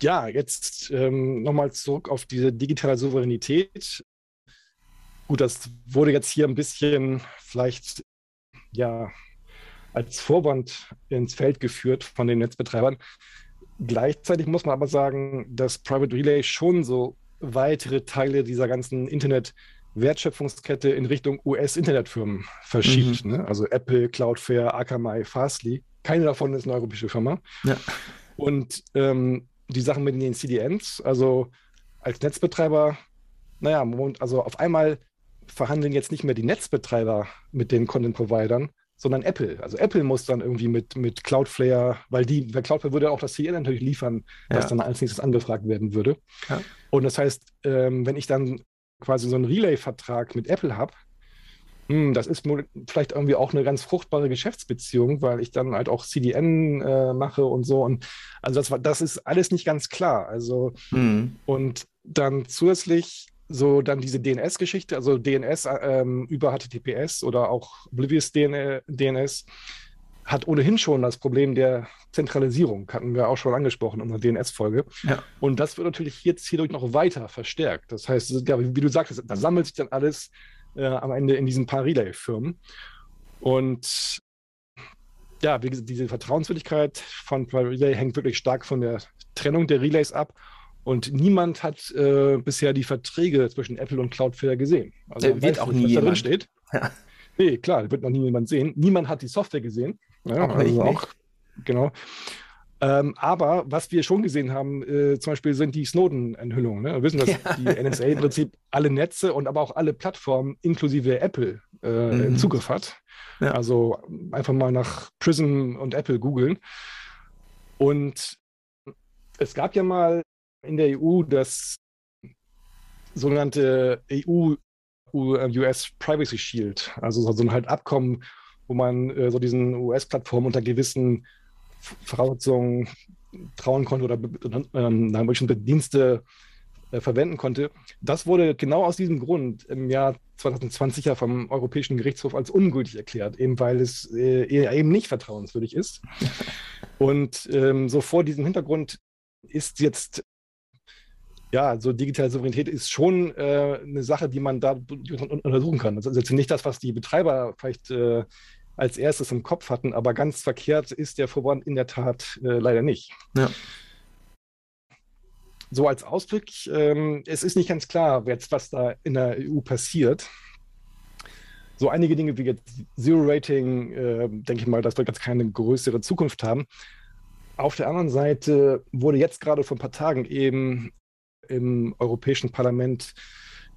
ja, jetzt ähm, nochmal zurück auf diese digitale Souveränität. Gut, das wurde jetzt hier ein bisschen vielleicht ja als Vorwand ins Feld geführt von den Netzbetreibern. Gleichzeitig muss man aber sagen, dass Private Relay schon so weitere Teile dieser ganzen Internet-Wertschöpfungskette in Richtung US-Internetfirmen verschiebt. Mhm. Ne? Also Apple, Cloudflare, Akamai, Fastly. Keine davon ist eine europäische Firma. Ja. Und ähm, die Sachen mit den CDNs, also als Netzbetreiber, naja, also auf einmal verhandeln jetzt nicht mehr die Netzbetreiber mit den Content-Providern, sondern Apple. Also Apple muss dann irgendwie mit, mit Cloudflare, weil die, weil Cloudflare würde auch das CN natürlich liefern, ja. was dann als nächstes angefragt werden würde. Ja. Und das heißt, ähm, wenn ich dann quasi so einen Relay-Vertrag mit Apple habe, hm, das ist vielleicht irgendwie auch eine ganz fruchtbare Geschäftsbeziehung, weil ich dann halt auch CDN äh, mache und so. Und also das, das ist alles nicht ganz klar. Also mhm. und dann zusätzlich so dann diese DNS-Geschichte, also DNS ähm, über HTTPS oder auch Oblivious DNS, hat ohnehin schon das Problem der Zentralisierung, hatten wir auch schon angesprochen in unserer DNS-Folge. Ja. Und das wird natürlich jetzt hierdurch noch weiter verstärkt. Das heißt, wie du sagtest, da sammelt sich dann alles äh, am Ende in diesen paar Relay-Firmen. Und ja, wie gesagt, diese Vertrauenswürdigkeit von Private Relay hängt wirklich stark von der Trennung der Relays ab. Und niemand hat äh, bisher die Verträge zwischen Apple und Cloudflare gesehen. Also der wird auch nie was da drin steht. Ja. Nee, klar, wird noch nie jemand sehen. Niemand hat die Software gesehen. Ja, auch also auch, genau. Ähm, aber was wir schon gesehen haben, äh, zum Beispiel sind die Snowden-Enthüllungen. Ne? Wir wissen, dass ja. die NSA im Prinzip alle Netze und aber auch alle Plattformen inklusive Apple äh, mhm. Zugriff hat. Ja. Also einfach mal nach Prism und Apple googeln. Und es gab ja mal in der EU das sogenannte EU-US Privacy Shield, also so ein halt Abkommen, wo man äh, so diesen US-Plattformen unter gewissen Voraussetzungen trauen konnte oder ähm, bestimmte Dienste äh, verwenden konnte. Das wurde genau aus diesem Grund im Jahr 2020 ja vom Europäischen Gerichtshof als ungültig erklärt, eben weil es äh, eben nicht vertrauenswürdig ist. Und ähm, so vor diesem Hintergrund ist jetzt ja, so digitale Souveränität ist schon äh, eine Sache, die man da untersuchen kann. Das ist jetzt nicht das, was die Betreiber vielleicht äh, als erstes im Kopf hatten, aber ganz verkehrt ist der Vorwand in der Tat äh, leider nicht. Ja. So als Ausblick, ähm, es ist nicht ganz klar, jetzt, was da in der EU passiert. So einige Dinge wie jetzt Zero Rating, äh, denke ich mal, das wird jetzt keine größere Zukunft haben. Auf der anderen Seite wurde jetzt gerade vor ein paar Tagen eben im Europäischen Parlament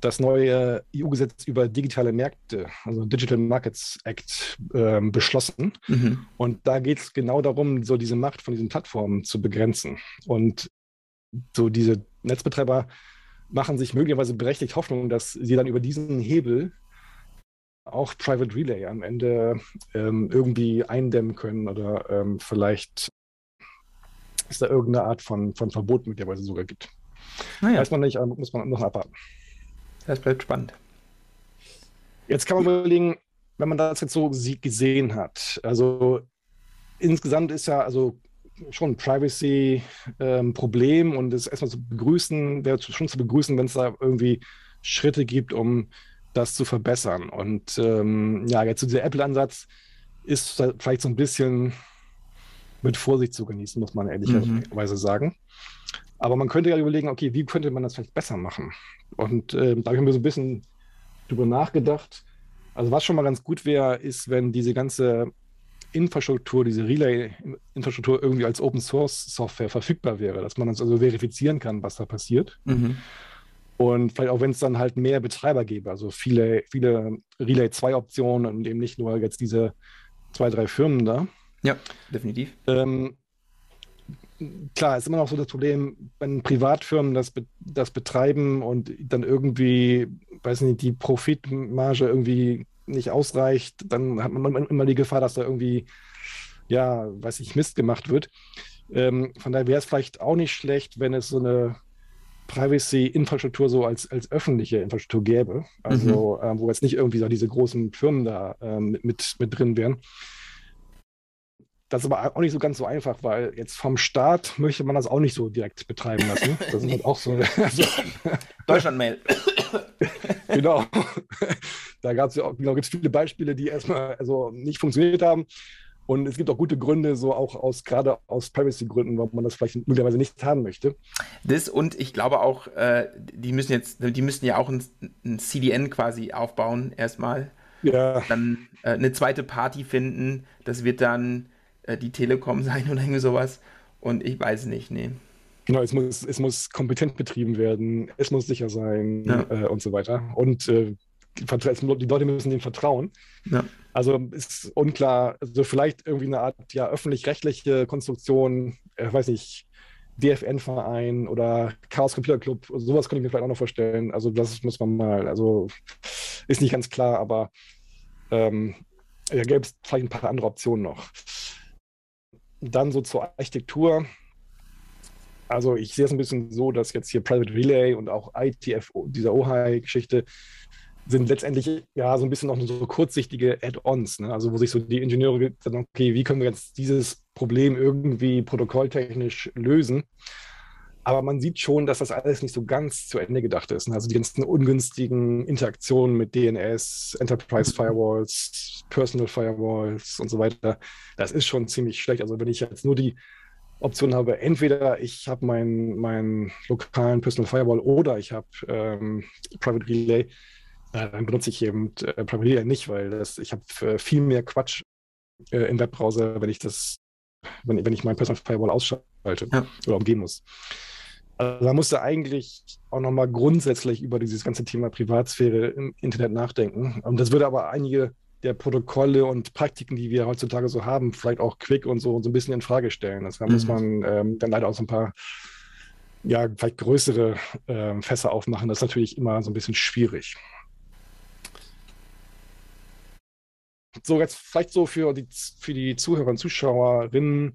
das neue EU-Gesetz über digitale Märkte, also Digital Markets Act, äh, beschlossen. Mhm. Und da geht es genau darum, so diese Macht von diesen Plattformen zu begrenzen. Und so diese Netzbetreiber machen sich möglicherweise berechtigt Hoffnung, dass sie dann über diesen Hebel auch Private Relay am Ende ähm, irgendwie eindämmen können oder ähm, vielleicht ist da irgendeine Art von, von Verbot möglicherweise sogar gibt. Naja. Weiß man nicht, aber muss man noch abwarten. Das bleibt spannend. Jetzt kann man überlegen, wenn man das jetzt so gesehen hat. Also insgesamt ist ja also schon ein Privacy-Problem ähm, und es ist erstmal zu begrüßen, wäre schon zu begrüßen, wenn es da irgendwie Schritte gibt, um das zu verbessern. Und ähm, ja, jetzt so dieser Apple-Ansatz ist vielleicht so ein bisschen mit Vorsicht zu genießen, muss man ehrlicherweise mhm. sagen. Aber man könnte ja überlegen, okay, wie könnte man das vielleicht besser machen? Und äh, da haben wir so ein bisschen drüber nachgedacht. Also was schon mal ganz gut wäre, ist, wenn diese ganze Infrastruktur, diese Relay-Infrastruktur irgendwie als Open-Source-Software verfügbar wäre, dass man das also verifizieren kann, was da passiert. Mhm. Und vielleicht auch, wenn es dann halt mehr Betreiber gäbe, also viele, viele Relay 2-Optionen und eben nicht nur jetzt diese zwei, drei Firmen da. Ja, definitiv. Ähm, klar, ist immer noch so das Problem, wenn Privatfirmen das, das betreiben und dann irgendwie, weiß nicht, die Profitmarge irgendwie nicht ausreicht, dann hat man immer die Gefahr, dass da irgendwie, ja, weiß ich, Mist gemacht wird. Ähm, von daher wäre es vielleicht auch nicht schlecht, wenn es so eine Privacy-Infrastruktur so als, als öffentliche Infrastruktur gäbe. Also, mhm. äh, wo jetzt nicht irgendwie so diese großen Firmen da äh, mit, mit drin wären. Das ist aber auch nicht so ganz so einfach, weil jetzt vom Staat möchte man das auch nicht so direkt betreiben lassen. Das ist halt auch so. Also, Deutschlandmail. genau. Da gab es ja auch, genau, gibt viele Beispiele, die erstmal also nicht funktioniert haben. Und es gibt auch gute Gründe, so auch aus, gerade aus Privacy-Gründen, warum man das vielleicht möglicherweise nicht haben möchte. Das und ich glaube auch, äh, die müssen jetzt, die müssen ja auch ein, ein CDN quasi aufbauen, erstmal. Ja. Dann äh, eine zweite Party finden. Das wird dann äh, die Telekom sein oder irgendwie sowas. Und ich weiß nicht, nee. Genau, es muss, es muss kompetent betrieben werden, es muss sicher sein ja. äh, und so weiter. Und äh, die Leute müssen dem vertrauen. Ja. Also ist unklar, also vielleicht irgendwie eine Art ja, öffentlich-rechtliche Konstruktion, ich äh, weiß nicht, DFN-Verein oder Chaos Computer Club, sowas könnte ich mir vielleicht auch noch vorstellen. Also das muss man mal, also ist nicht ganz klar, aber ähm, da gäbe es vielleicht ein paar andere Optionen noch. Dann so zur Architektur. Also ich sehe es ein bisschen so, dass jetzt hier Private Relay und auch ITF, dieser OHI-Geschichte, sind letztendlich ja so ein bisschen auch so kurzsichtige Add-ons, ne? also wo sich so die Ingenieure sagen, okay, wie können wir jetzt dieses Problem irgendwie protokolltechnisch lösen? Aber man sieht schon, dass das alles nicht so ganz zu Ende gedacht ist. Ne? Also die ganzen ungünstigen Interaktionen mit DNS, Enterprise Firewalls, Personal Firewalls und so weiter, das ist schon ziemlich schlecht. Also wenn ich jetzt nur die Option habe, entweder ich habe meinen mein lokalen Personal Firewall oder ich habe ähm, Private Relay, äh, dann benutze ich eben äh, Private nicht, weil das, ich habe viel mehr Quatsch äh, im Webbrowser, wenn ich das, wenn, wenn ich mein Personal Firewall ausschalte ja. oder umgehen muss. Also da musste eigentlich auch nochmal grundsätzlich über dieses ganze Thema Privatsphäre im Internet nachdenken. Und das würde aber einige der Protokolle und Praktiken, die wir heutzutage so haben, vielleicht auch Quick und so, so ein bisschen in Frage stellen. Da mhm. muss man ähm, dann leider auch so ein paar ja, vielleicht größere äh, Fässer aufmachen. Das ist natürlich immer so ein bisschen schwierig. So, jetzt vielleicht so für die, für die Zuhörer und Zuschauerinnen,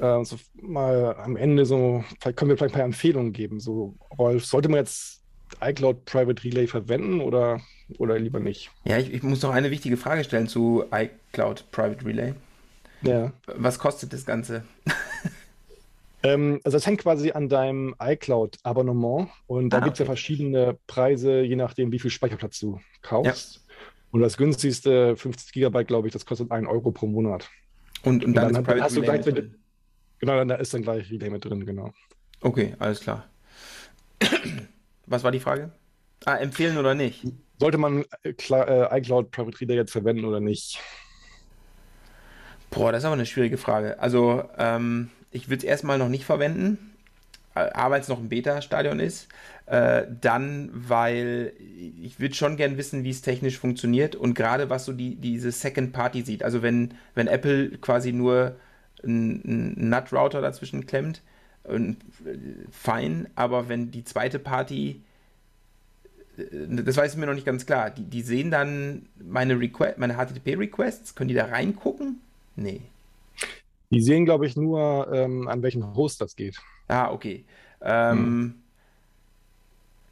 äh, so mal am Ende so, vielleicht können wir vielleicht ein paar Empfehlungen geben. So, Rolf, sollte man jetzt iCloud Private Relay verwenden oder, oder lieber nicht? Ja, ich, ich muss noch eine wichtige Frage stellen zu iCloud Private Relay. Ja. Was kostet das Ganze? ähm, also es hängt quasi an deinem iCloud-Abonnement und da ah, gibt es okay. ja verschiedene Preise, je nachdem, wie viel Speicherplatz du kaufst. Ja. Und das günstigste 50 Gigabyte, glaube ich, das kostet 1 Euro pro Monat. Und, und, dann, und dann hast du gleich, drin. Genau, dann da ist dann gleich Relay mit drin, genau. Okay, alles klar. Was war die Frage? Ah, empfehlen oder nicht? Sollte man äh, äh, iCloud Private Reader jetzt verwenden oder nicht? Boah, das ist aber eine schwierige Frage. Also, ähm, ich würde es erstmal noch nicht verwenden, aber weil es noch im Beta-Stadion ist. Äh, dann, weil ich würde schon gern wissen, wie es technisch funktioniert und gerade was so die, diese Second Party sieht. Also wenn, wenn Apple quasi nur einen NAT-Router dazwischen klemmt, äh, fein, aber wenn die zweite Party, äh, das weiß ich mir noch nicht ganz klar, die, die sehen dann meine, Request, meine HTTP-Requests, können die da reingucken? Nee. Die sehen, glaube ich, nur, ähm, an welchen Host das geht. Ah, okay. Ähm, hm.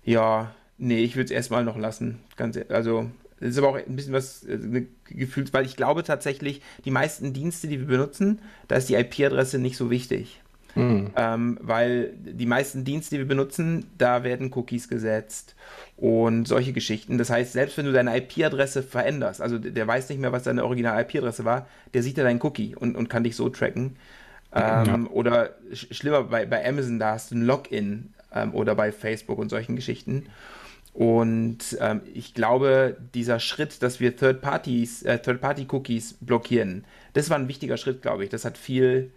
Ja, nee, ich würde es erstmal noch lassen. Ganz, e-, also, das ist aber auch ein bisschen was äh, gefühlt, weil ich glaube tatsächlich, die meisten Dienste, die wir benutzen, da ist die IP-Adresse nicht so wichtig. Mhm. Ähm, weil die meisten Dienste, die wir benutzen, da werden Cookies gesetzt und solche Geschichten. Das heißt, selbst wenn du deine IP-Adresse veränderst, also der weiß nicht mehr, was deine originale IP-Adresse war, der sieht ja deinen Cookie und, und kann dich so tracken. Ähm, ja. Oder sch schlimmer, bei, bei Amazon, da hast du ein Login ähm, oder bei Facebook und solchen Geschichten. Und ähm, ich glaube, dieser Schritt, dass wir Third-Parties, äh, Third-Party-Cookies blockieren, das war ein wichtiger Schritt, glaube ich. Das hat viel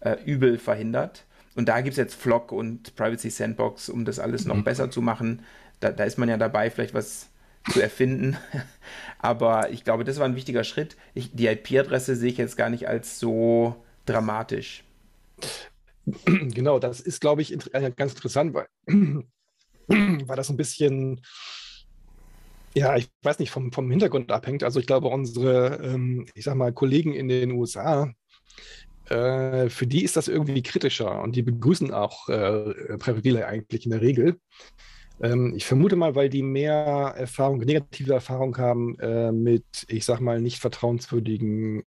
äh, Übel verhindert. Und da gibt es jetzt Flock und Privacy Sandbox, um das alles noch mhm. besser zu machen. Da, da, ist man ja dabei, vielleicht was zu erfinden. Aber ich glaube, das war ein wichtiger Schritt. Ich, die IP-Adresse sehe ich jetzt gar nicht als so dramatisch. Genau, das ist, glaube ich, äh, ganz interessant, weil, weil das ein bisschen, ja, ich weiß nicht, vom, vom Hintergrund abhängt. Also ich glaube, unsere, ähm, ich sag mal, Kollegen in den USA, äh, für die ist das irgendwie kritischer und die begrüßen auch äh, Private eigentlich in der Regel. Ähm, ich vermute mal, weil die mehr Erfahrung, negative Erfahrung haben äh, mit, ich sag mal, nicht vertrauenswürdigen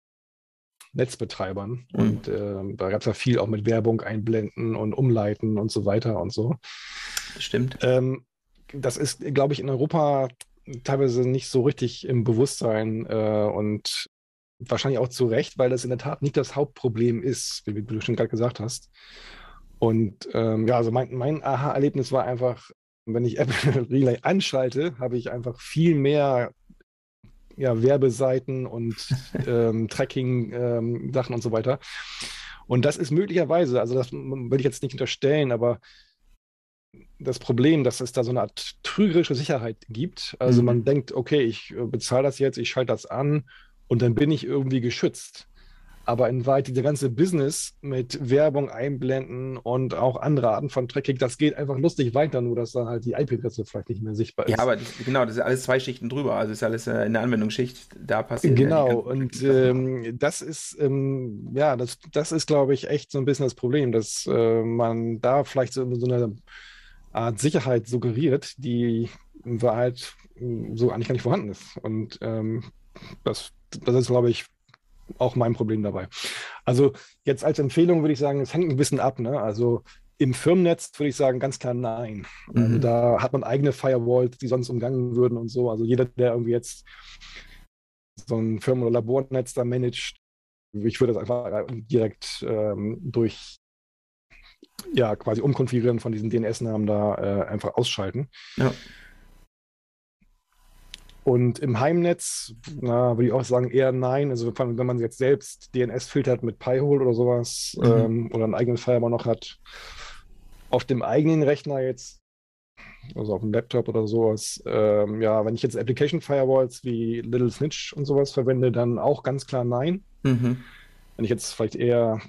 Netzbetreibern. Mhm. Und äh, da gab es ja viel auch mit Werbung einblenden und umleiten und so weiter und so. Stimmt. Ähm, das ist, glaube ich, in Europa teilweise nicht so richtig im Bewusstsein äh, und wahrscheinlich auch zu Recht, weil das in der Tat nicht das Hauptproblem ist, wie, wie du schon gerade gesagt hast. Und ähm, ja, also mein, mein Aha-Erlebnis war einfach, wenn ich Apple Relay anschalte, habe ich einfach viel mehr ja, Werbeseiten und ähm, Tracking-Sachen ähm, und so weiter. Und das ist möglicherweise, also das will ich jetzt nicht unterstellen, aber das Problem, dass es da so eine Art trügerische Sicherheit gibt. Also mhm. man denkt, okay, ich äh, bezahle das jetzt, ich schalte das an und dann bin ich irgendwie geschützt. Aber in Wahrheit, dieser ganze Business mit Werbung einblenden und auch andere Arten von Tracking, das geht einfach lustig weiter, nur dass dann halt die IP-Adresse vielleicht nicht mehr sichtbar ist. Ja, aber das, genau, das ist alles zwei Schichten drüber. Also ist alles äh, in der Anwendungsschicht, da passiert. Genau, ja und ähm, das ist, ähm, ja, das, das ist, glaube ich, echt so ein bisschen das Problem, dass äh, man da vielleicht so, so eine Art Sicherheit suggeriert, die in Wahrheit hm, so eigentlich gar nicht vorhanden ist. Und ähm, das, das ist, glaube ich, auch mein Problem dabei. Also jetzt als Empfehlung würde ich sagen, es hängt ein bisschen ab. Ne? Also im Firmennetz würde ich sagen, ganz klar nein. Also mhm. Also da hat man eigene Firewalls, die sonst umgangen würden und so. Also jeder, der irgendwie jetzt so ein Firmen- oder Labornetz da managt, ich würde das einfach direkt ähm, durch ja, quasi umkonfigurieren von diesen DNS-Namen da äh, einfach ausschalten. Ja. Und im Heimnetz, na, würde ich auch sagen, eher nein. Also wenn man jetzt selbst DNS filtert mit Pi-hole oder sowas mhm. ähm, oder einen eigenen Firewall noch hat, auf dem eigenen Rechner jetzt, also auf dem Laptop oder sowas, ähm, ja, wenn ich jetzt Application Firewalls wie Little Snitch und sowas verwende, dann auch ganz klar nein. Mhm. Wenn ich jetzt vielleicht eher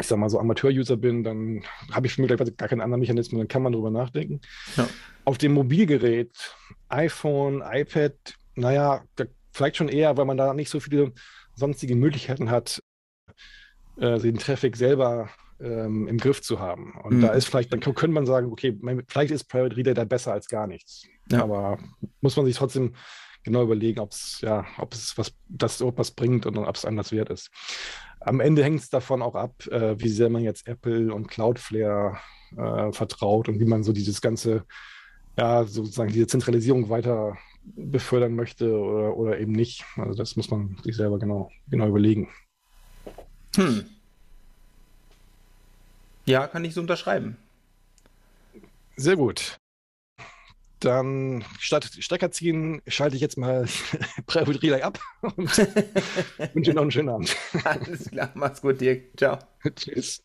ich sag mal, so Amateur-User bin, dann habe ich möglicherweise gar keinen anderen Mechanismus, dann kann man darüber nachdenken. Ja. Auf dem Mobilgerät, iPhone, iPad, naja, vielleicht schon eher, weil man da nicht so viele sonstige Möglichkeiten hat, äh, den Traffic selber ähm, im Griff zu haben. Und mhm. da ist vielleicht, dann könnte man sagen, okay, vielleicht ist Private Reader da besser als gar nichts. Ja. Aber muss man sich trotzdem genau überlegen, ob es ja, ob es was, das was bringt und ob es anders wert ist. Am Ende hängt es davon auch ab, äh, wie sehr man jetzt Apple und Cloudflare äh, vertraut und wie man so dieses ganze, ja, sozusagen diese Zentralisierung weiter befördern möchte oder, oder eben nicht. Also das muss man sich selber genau, genau überlegen. Hm. Ja, kann ich so unterschreiben. Sehr gut. Dann statt Stecker ziehen, schalte ich jetzt mal Private Relay ab und wünsche noch einen schönen Abend. Alles klar, mach's gut, Dirk. Ciao. Tschüss.